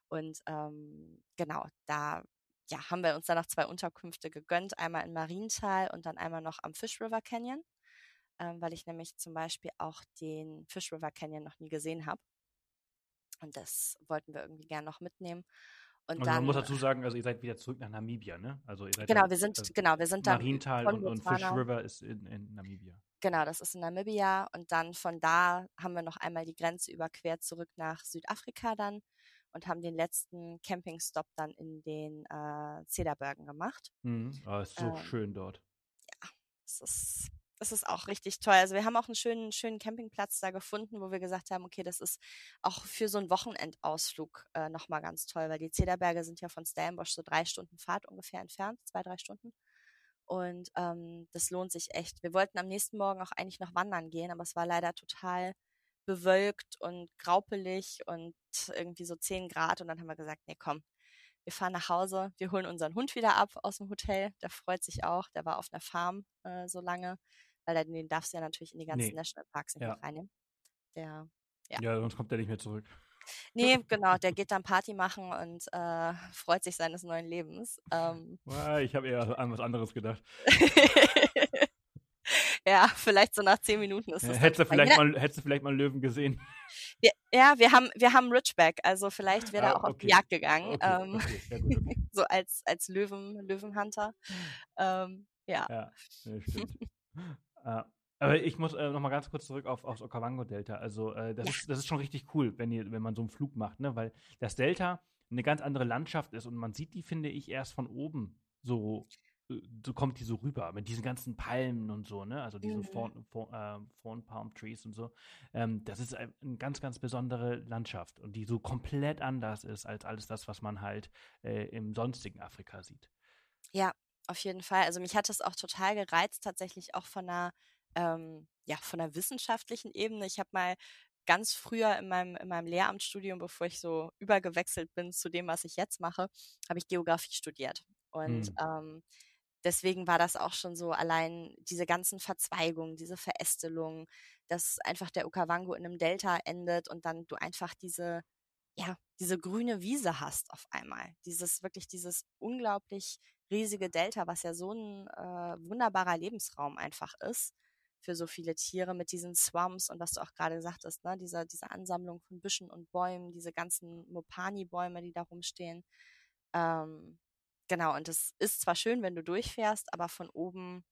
Und ähm, genau, da ja, haben wir uns dann noch zwei Unterkünfte gegönnt, einmal in Marienthal und dann einmal noch am Fish River Canyon, ähm, weil ich nämlich zum Beispiel auch den Fish River Canyon noch nie gesehen habe. Und das wollten wir irgendwie gern noch mitnehmen. Und Und dann, man muss dazu sagen, also ihr seid wieder zurück nach Namibia, ne? Also ihr seid genau, dann- wir sind, also genau, wir sind dann Mariental von und, und Fish River ist in, in Namibia. Genau, das ist in Namibia und dann von da haben wir noch einmal die Grenze überquert zurück nach Südafrika dann und haben den letzten Campingstop dann in den äh, Cederbergen gemacht. Mhm. Ah, ist so Ähm, schön dort. Das ist, das ist auch richtig toll. Also wir haben auch einen schönen, schönen Campingplatz da gefunden, wo wir gesagt haben, okay, das ist auch für so einen Wochenendausflug äh, nochmal ganz toll, weil die Cederberge sind ja von Stellenbosch so drei Stunden Fahrt ungefähr entfernt, zwei, drei Stunden. Und ähm, das lohnt sich echt. Wir wollten am nächsten Morgen auch eigentlich noch wandern gehen, aber es war leider total bewölkt und graupelig und irgendwie so 10 Grad. Und dann haben wir gesagt, nee, komm, wir fahren nach Hause, wir holen unseren Hund wieder ab aus dem Hotel. Der freut sich auch. Der war auf einer Farm äh, so lange, weil der, den darfst du ja natürlich in die ganzen Nee. Nationalparks nicht Ja. reinnehmen. Der, Ja. Ja. sonst kommt er nicht mehr zurück. nee, genau, der geht dann Party machen und äh, freut sich seines neuen Lebens. Ähm, Ah, Ich habe eher an was anderes gedacht. ja, vielleicht so nach zehn Minuten ist Ja, das. dann hättest, vielleicht mal, hättest du vielleicht mal einen Löwen gesehen. Wir, ja, wir haben, wir haben Ridgeback, also vielleicht wäre Ah, er auch auf die okay. Jagd gegangen, Okay, ähm, okay, ja okay. so als, als Löwen, Löwenhunter. Ähm, ja. Ja, ja stimmt. Äh, aber ich muss äh, noch mal ganz kurz zurück auf, aufs Okavango-Delta. Also äh, das, Ja. ist, das ist schon richtig cool, wenn, ihr, wenn man so einen Flug macht, ne? weil das Delta eine ganz andere Landschaft ist und man sieht die, finde ich, erst von oben so, äh, so kommt die so rüber mit diesen ganzen Palmen und so, ne? also diese Mhm. Fawn, Fawn, äh, Palm Trees und so. Ähm, das ist ein- eine ganz, ganz besondere Landschaft und die so komplett anders ist als alles das, was man halt äh, im sonstigen Afrika sieht. Ja, auf jeden Fall. Also mich hat das auch total gereizt, tatsächlich auch von einer, ähm, ja, von einer wissenschaftlichen Ebene. Ich habe mal ganz früher in meinem, in meinem Lehramtsstudium, bevor ich so übergewechselt bin zu dem, was ich jetzt mache, habe ich Geografie studiert. Und Hm. ähm, deswegen war das auch schon so allein diese ganzen Verzweigungen, diese Verästelungen, dass einfach der Okavango in einem Delta endet und dann du einfach diese, ja, diese grüne Wiese hast auf einmal. Dieses, wirklich dieses unglaublich riesige Delta, was ja so ein äh, wunderbarer Lebensraum einfach ist für so viele Tiere mit diesen Swamps und was du auch gerade sagtest, ne, diese, diese Ansammlung von Büschen und Bäumen, diese ganzen Mopani-Bäume, die da rumstehen. Ähm, genau, und es ist zwar schön, wenn du durchfährst, aber von oben,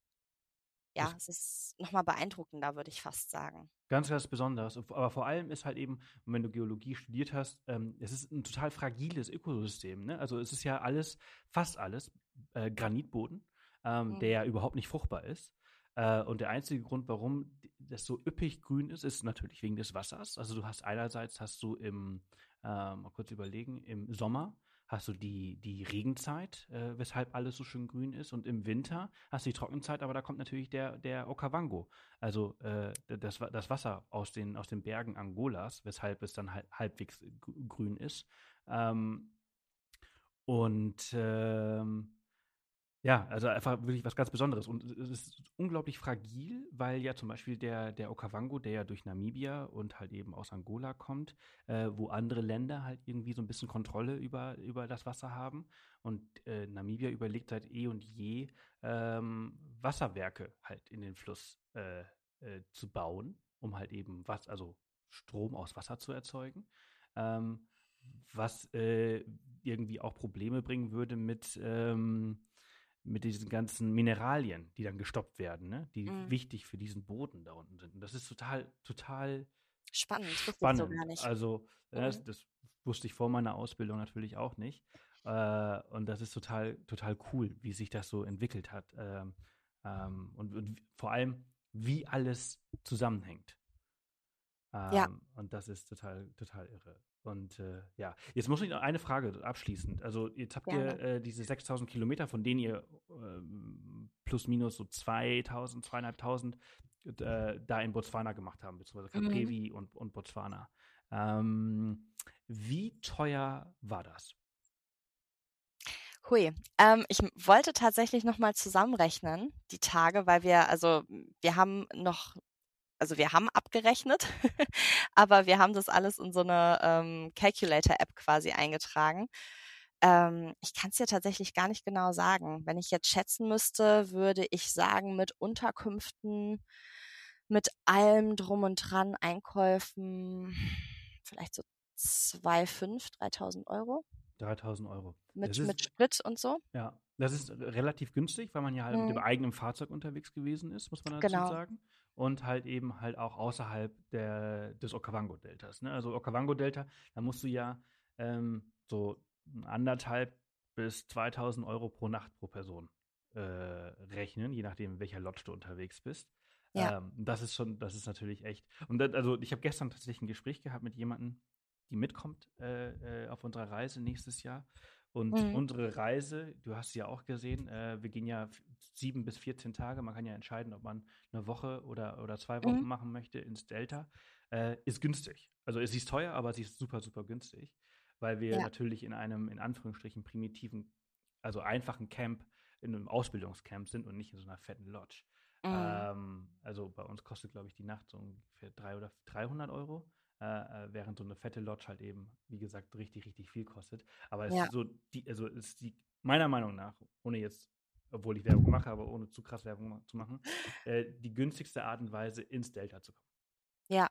ja, es ist nochmal beeindruckender, würde ich fast sagen. Ganz, ganz besonders. Aber vor allem ist halt eben, wenn du Geologie studiert hast, ähm, es ist ein total fragiles Ökosystem. Ne? Also es ist ja alles, fast alles, äh, Granitboden, ähm, Mhm. der überhaupt nicht fruchtbar ist. Äh, und der einzige Grund, warum das so üppig grün ist, ist natürlich wegen des Wassers. Also du hast einerseits hast du im, äh, mal kurz überlegen, im Sommer hast du die, die Regenzeit, äh, weshalb alles so schön grün ist. Und im Winter hast du die Trockenzeit, aber da kommt natürlich der, der Okavango, also äh, das, das Wasser aus den, aus den Bergen Angolas, weshalb es dann halt halbwegs grün ist. Ähm, und ähm, ja, also einfach wirklich was ganz Besonderes. Und es ist unglaublich fragil, weil ja zum Beispiel der, der Okavango, der ja durch Namibia und halt eben aus Angola kommt, äh, wo andere Länder halt irgendwie so ein bisschen Kontrolle über, über das Wasser haben. Und äh, Namibia überlegt seit eh und je, ähm, Wasserwerke halt in den Fluss äh, äh zu bauen, um halt eben was, also Strom aus Wasser zu erzeugen. Ähm, was äh, irgendwie auch Probleme bringen würde mit ähm, mit diesen ganzen Mineralien, die dann gestoppt werden, ne? die mhm. wichtig für diesen Boden da unten sind. Und das ist total, total spannend. spannend. So gar nicht. Also mhm. das, das, wusste ich vor meiner Ausbildung natürlich auch nicht. Äh, und das ist total, total cool, wie sich das so entwickelt hat. Ähm, ähm, und, und, vor allem, wie alles zusammenhängt. Ähm, ja. Und das ist total, total irre. Und äh, ja, jetzt muss ich noch eine Frage abschließend. Also jetzt habt Gerne. ihr äh, diese 6000 Kilometer, von denen ihr äh, plus minus so 2000, 2500 äh, da in Botswana gemacht haben, beziehungsweise Caprevi mhm. und, und Botswana. Ähm, wie teuer war das? Hui, ähm, ich wollte tatsächlich nochmal zusammenrechnen, die Tage, weil wir, also wir haben noch also wir haben abgerechnet, aber wir haben das alles in so eine ähm, Calculator-App quasi eingetragen. Ähm, ich kann es ja tatsächlich gar nicht genau sagen. Wenn ich jetzt schätzen müsste, würde ich sagen, mit Unterkünften, mit allem drum und dran, Einkäufen, vielleicht so 2,5, 3.000 Euro. 3000 Euro. Mit, ist, mit Sprit und so? Ja, das ist relativ günstig, weil man ja halt hm. mit dem eigenen Fahrzeug unterwegs gewesen ist, muss man dazu genau. sagen und halt eben halt auch außerhalb der, des Okavango-Deltas. Ne? Also Okavango-Delta, da musst du ja ähm, so anderthalb bis 2000 Euro pro Nacht pro Person äh, rechnen, je nachdem, in welcher Lodge du unterwegs bist. Ja. Ähm, das ist schon, das ist natürlich echt. Und das, also ich habe gestern tatsächlich ein Gespräch gehabt mit jemandem, die mitkommt äh, äh, auf unserer Reise nächstes Jahr. Und mhm. unsere Reise, du hast sie ja auch gesehen, äh, wir gehen ja sieben bis 14 Tage. Man kann ja entscheiden, ob man eine Woche oder, oder zwei Wochen mhm. machen möchte ins Delta. Äh, ist günstig. Also sie ist teuer, aber sie ist super, super günstig, weil wir ja. natürlich in einem, in Anführungsstrichen, primitiven, also einfachen Camp, in einem Ausbildungscamp sind und nicht in so einer fetten Lodge. Mhm. Ähm, also bei uns kostet, glaube ich, die Nacht so ungefähr drei oder 300 Euro. Äh, äh, während so eine fette Lodge halt eben, wie gesagt, richtig, richtig viel kostet. Aber es ja. ist so, die, also ist die, meiner Meinung nach, ohne jetzt, obwohl ich Werbung mache, aber ohne zu krass Werbung zu machen, äh, die günstigste Art und Weise, ins Delta zu kommen. Ja,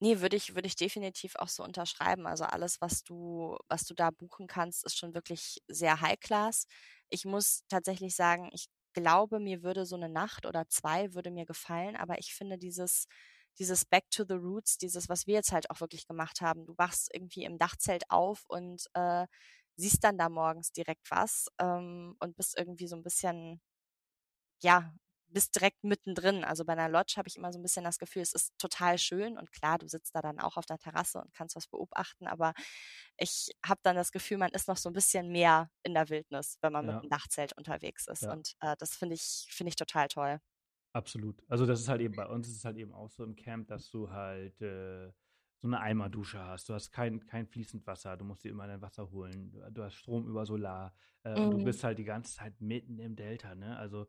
nee, würde ich, würde ich definitiv auch so unterschreiben. Also alles, was du, was du da buchen kannst, ist schon wirklich sehr high class. Ich muss tatsächlich sagen, ich glaube, mir würde so eine Nacht oder zwei würde mir gefallen, aber ich finde dieses, dieses Back to the Roots, dieses, was wir jetzt halt auch wirklich gemacht haben. Du wachst irgendwie im Dachzelt auf und äh, siehst dann da morgens direkt was ähm, und bist irgendwie so ein bisschen, ja, bist direkt mittendrin. Also bei einer Lodge habe ich immer so ein bisschen das Gefühl, es ist total schön und klar, du sitzt da dann auch auf der Terrasse und kannst was beobachten, aber ich habe dann das Gefühl, man ist noch so ein bisschen mehr in der Wildnis, wenn man ja. mit einem Dachzelt unterwegs ist. Ja. Und äh, das finde ich, finde ich total toll. Absolut. Also das ist halt eben bei uns ist es halt eben auch so im Camp, dass du halt äh, so eine Eimerdusche hast. Du hast kein, kein fließend Wasser, du musst dir immer dein Wasser holen. Du hast Strom über Solar. Äh, mhm. Und du bist halt die ganze Zeit mitten im Delta. Ne? Also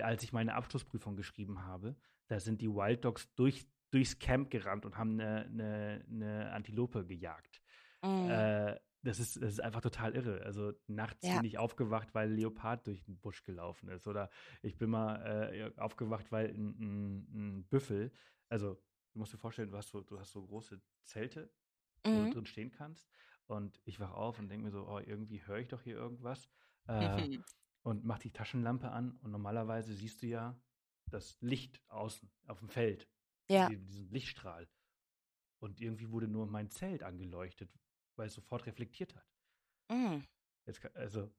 als ich meine Abschlussprüfung geschrieben habe, da sind die Wild Dogs durch, durchs Camp gerannt und haben eine, eine, eine Antilope gejagt. Mhm. Äh, das ist, das ist einfach total irre. Also nachts ja. bin ich aufgewacht, weil ein Leopard durch den Busch gelaufen ist. Oder ich bin mal äh, aufgewacht, weil ein, ein, ein, Büffel, also du musst dir vorstellen, du hast so, du hast so große Zelte, mhm. wo du mhm. drin stehen kannst. Und ich wach auf und denke mir so, oh, irgendwie höre ich doch hier irgendwas. Äh, und mach die Taschenlampe an und normalerweise siehst du ja das Licht außen auf dem Feld. Ja. Diesen Lichtstrahl. Und irgendwie wurde nur mein Zelt angeleuchtet, weil es sofort reflektiert hat. Mm. Jetzt, also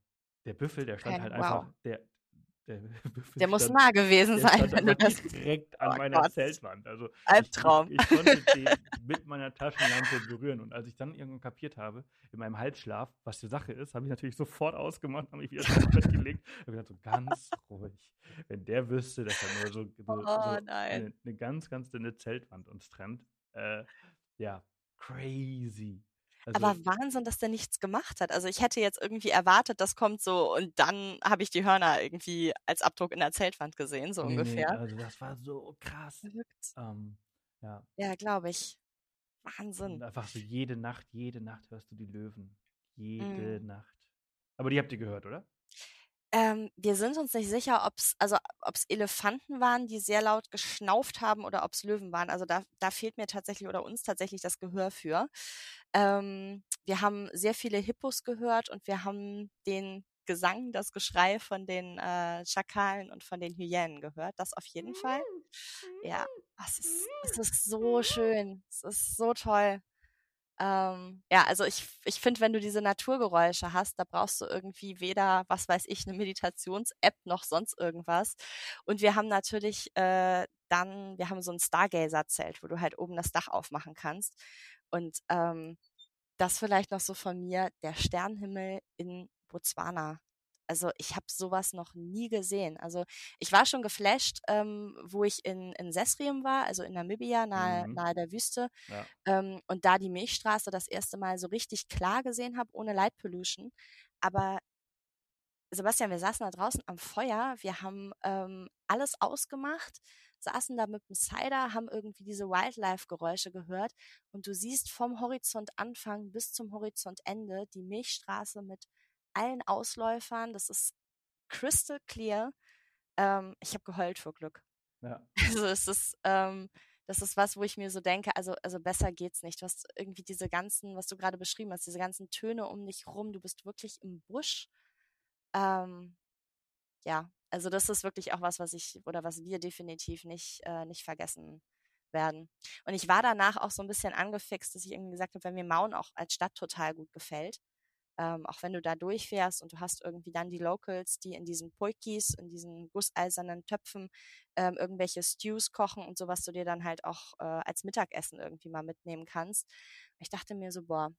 der Büffel, der stand okay, halt einfach, wow. der, der, der muss nah gewesen sein, wenn du das. Direkt an oh meiner Gott. Zeltwand. Also Albtraum. Ich, ich, ich konnte den mit meiner Taschenlampe berühren. Und als ich dann irgendwann kapiert habe, in meinem Halbschlaf, was die Sache ist, habe ich natürlich sofort ausgemacht, habe mich wieder ins Bett gelegt und gedacht, so ganz ruhig. Wenn der wüsste, dass er nur so, so, oh, so eine, eine, ganz, ganz dünne Zeltwand uns trennt. Äh, ja, crazy. Also, aber Wahnsinn, dass der nichts gemacht hat. Also ich hätte jetzt irgendwie erwartet, das kommt so und dann habe ich die Hörner irgendwie als Abdruck in der Zeltwand gesehen, so nee, ungefähr. Nee, also das war so krass. Ähm, ja, ja glaube ich. Wahnsinn. Und einfach so jede Nacht, jede Nacht hörst du die Löwen. Jede mm. Nacht. Aber die habt ihr gehört, oder? Ähm, wir sind uns nicht sicher, ob es also ob's Elefanten waren, die sehr laut geschnauft haben oder ob es Löwen waren. Also da, da fehlt mir tatsächlich oder uns tatsächlich das Gehör für. Ähm, wir haben sehr viele Hippos gehört und wir haben den Gesang, das Geschrei von den äh, Schakalen und von den Hyänen gehört. Das auf jeden Fall. Ja, es ist, es ist so schön. Es ist so toll. Ähm, ja, also ich, ich finde, wenn du diese Naturgeräusche hast, da brauchst du irgendwie weder, was weiß ich, eine Meditations-App noch sonst irgendwas. Und wir haben natürlich äh, dann, wir haben so ein Stargazer-Zelt, wo du halt oben das Dach aufmachen kannst. Und ähm, das vielleicht noch so von mir, der Sternenhimmel in Botswana also ich habe sowas noch nie gesehen. Also ich war schon geflasht, ähm, wo ich in, in Sesriem war, also in Namibia, nahe, mhm. nahe der Wüste, ja. ähm, und da die Milchstraße das erste Mal so richtig klar gesehen habe, ohne Light Pollution. Aber Sebastian, wir saßen da draußen am Feuer, wir haben ähm, alles ausgemacht, saßen da mit dem Cider, haben irgendwie diese Wildlife-Geräusche gehört und du siehst vom Horizontanfang bis zum Horizontende die Milchstraße mit allen Ausläufern. Das ist crystal clear. Ähm, ich habe geheult vor Glück. Ja. Also es ist, ähm, das ist was, wo ich mir so denke, also, also besser geht's nicht. Du hast irgendwie diese ganzen, was du gerade beschrieben hast, diese ganzen Töne um dich rum, du bist wirklich im Busch. Ähm, ja, also das ist wirklich auch was, was ich oder was wir definitiv nicht, äh, nicht vergessen werden. Und ich war danach auch so ein bisschen angefixt, dass ich irgendwie gesagt habe, wenn mir Maun auch als Stadt total gut gefällt, ähm, auch wenn du da durchfährst und du hast irgendwie dann die Locals, die in diesen Poikis, in diesen gusseisernen Töpfen ähm, irgendwelche Stews kochen und so, was du dir dann halt auch äh, als Mittagessen irgendwie mal mitnehmen kannst. Ich dachte mir so, boah,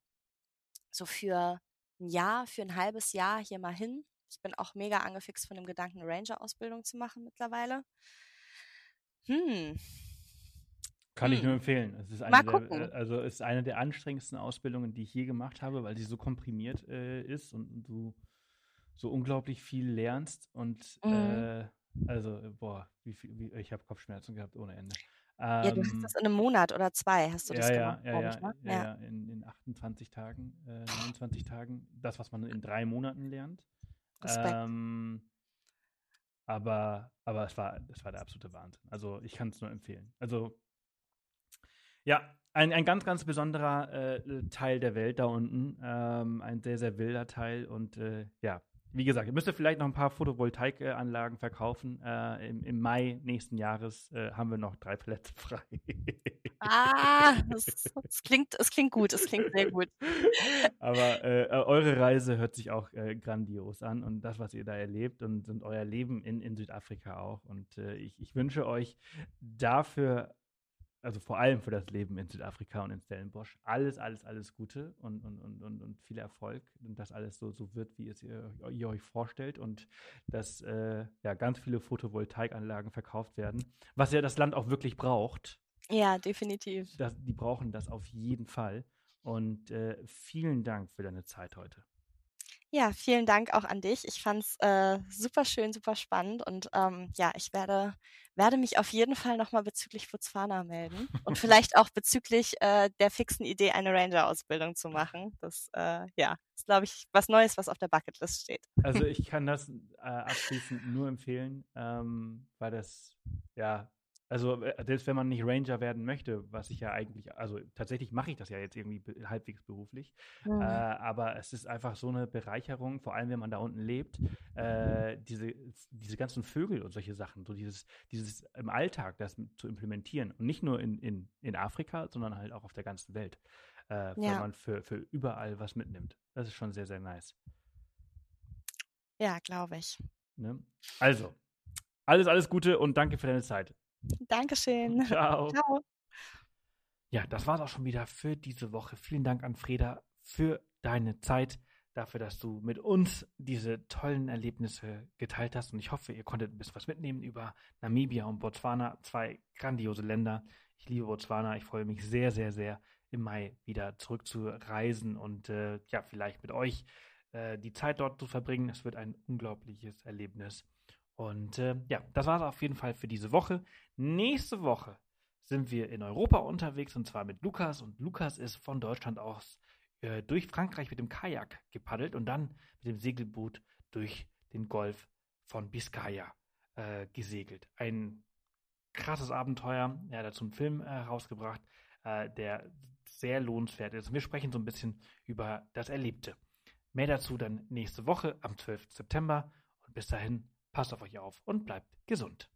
so für ein Jahr, für ein halbes Jahr hier mal hin. Ich bin auch mega angefixt von dem Gedanken, Ranger-Ausbildung zu machen mittlerweile. Hm, kann hm. ich nur empfehlen. Es ist eine der, also ist eine der anstrengendsten Ausbildungen, die ich je gemacht habe, weil sie so komprimiert äh, ist und, du so unglaublich viel lernst und mhm. äh, also boah, wie viel, wie, ich habe Kopfschmerzen gehabt ohne Ende. Ähm, ja, du hast ähm, das in einem Monat oder zwei, hast du das ja, gemacht? Ja, ja, ne? ja, ja, ja, in, in 28 Tagen, äh, 29 Tagen, das, was man in drei Monaten lernt. Respekt. Ähm, aber, aber es war, es war der absolute Wahnsinn. Also ich kann es nur empfehlen. Also ja, ein, ein ganz, ganz besonderer äh, Teil der Welt da unten. Ähm, ein sehr, sehr wilder Teil. Und äh, ja, wie gesagt, ihr müsst vielleicht noch ein paar Photovoltaikanlagen verkaufen. Äh, im, im, Mai nächsten Jahres äh, haben wir noch drei Plätze frei. ah, das, klingt, das klingt gut, es klingt sehr gut. Aber äh, eure Reise hört sich auch äh, grandios an und das, was ihr da erlebt und, und euer Leben in, in Südafrika auch. Und ich, ich wünsche euch dafür also vor allem für das Leben in Südafrika und in Stellenbosch. Alles, alles, alles Gute und, und, und, und, viel Erfolg und dass alles so, so wird, wie es ihr, ihr euch vorstellt und dass äh, ja, ganz viele Photovoltaikanlagen verkauft werden, was ja das Land auch wirklich braucht. Ja, definitiv. Das, die brauchen das auf jeden Fall. Und äh, vielen Dank für deine Zeit heute. Ja, vielen Dank auch an dich. Ich fand es äh, super schön, super spannend und ähm, ja, ich werde, werde mich auf jeden Fall nochmal bezüglich Botswana melden und vielleicht auch bezüglich äh, der fixen Idee, eine Ranger-Ausbildung zu machen. Das äh, ja, ist, glaube ich, was Neues, was auf der Bucketlist steht. Also ich kann das äh, abschließend nur empfehlen, ähm, weil das ja also äh, selbst wenn man nicht Ranger werden möchte, was ich ja eigentlich, also tatsächlich mache ich das ja jetzt irgendwie halbwegs beruflich, mhm. äh, aber es ist einfach so eine Bereicherung, vor allem wenn man da unten lebt, äh, diese, diese ganzen Vögel und solche Sachen, so dieses, dieses im Alltag das zu implementieren und nicht nur in, in, in Afrika, sondern halt auch auf der ganzen Welt, äh, weil man für, für überall was mitnimmt. Das ist schon sehr, sehr nice. Ja, glaube ich. Ne? Also, alles, alles Gute und danke für deine Zeit. Dankeschön. Ciao. Ciao. Ja, das war es auch schon wieder für diese Woche. Vielen Dank an Freda für deine Zeit, dafür, dass du mit uns diese tollen Erlebnisse geteilt hast. Und ich hoffe, ihr konntet ein bisschen was mitnehmen über Namibia und Botswana, zwei grandiose Länder. Ich liebe Botswana. Ich freue mich sehr, sehr, sehr, im Mai wieder zurückzureisen und äh, ja, vielleicht mit euch äh, die Zeit dort zu verbringen. Es wird ein unglaubliches Erlebnis. Und äh, ja, das war es auf jeden Fall für diese Woche. Nächste Woche sind wir in Europa unterwegs und zwar mit Lukas. Und Lukas ist von Deutschland aus äh, durch Frankreich mit dem Kajak gepaddelt und dann mit dem Segelboot durch den Golf von Biscaya äh, gesegelt. Ein krasses Abenteuer. Er hat dazu einen Film herausgebracht, äh, der sehr lohnenswert ist. Wir sprechen so ein bisschen über das Erlebte. Mehr dazu dann nächste Woche am 12. September. Und bis dahin, passt auf euch auf und bleibt gesund.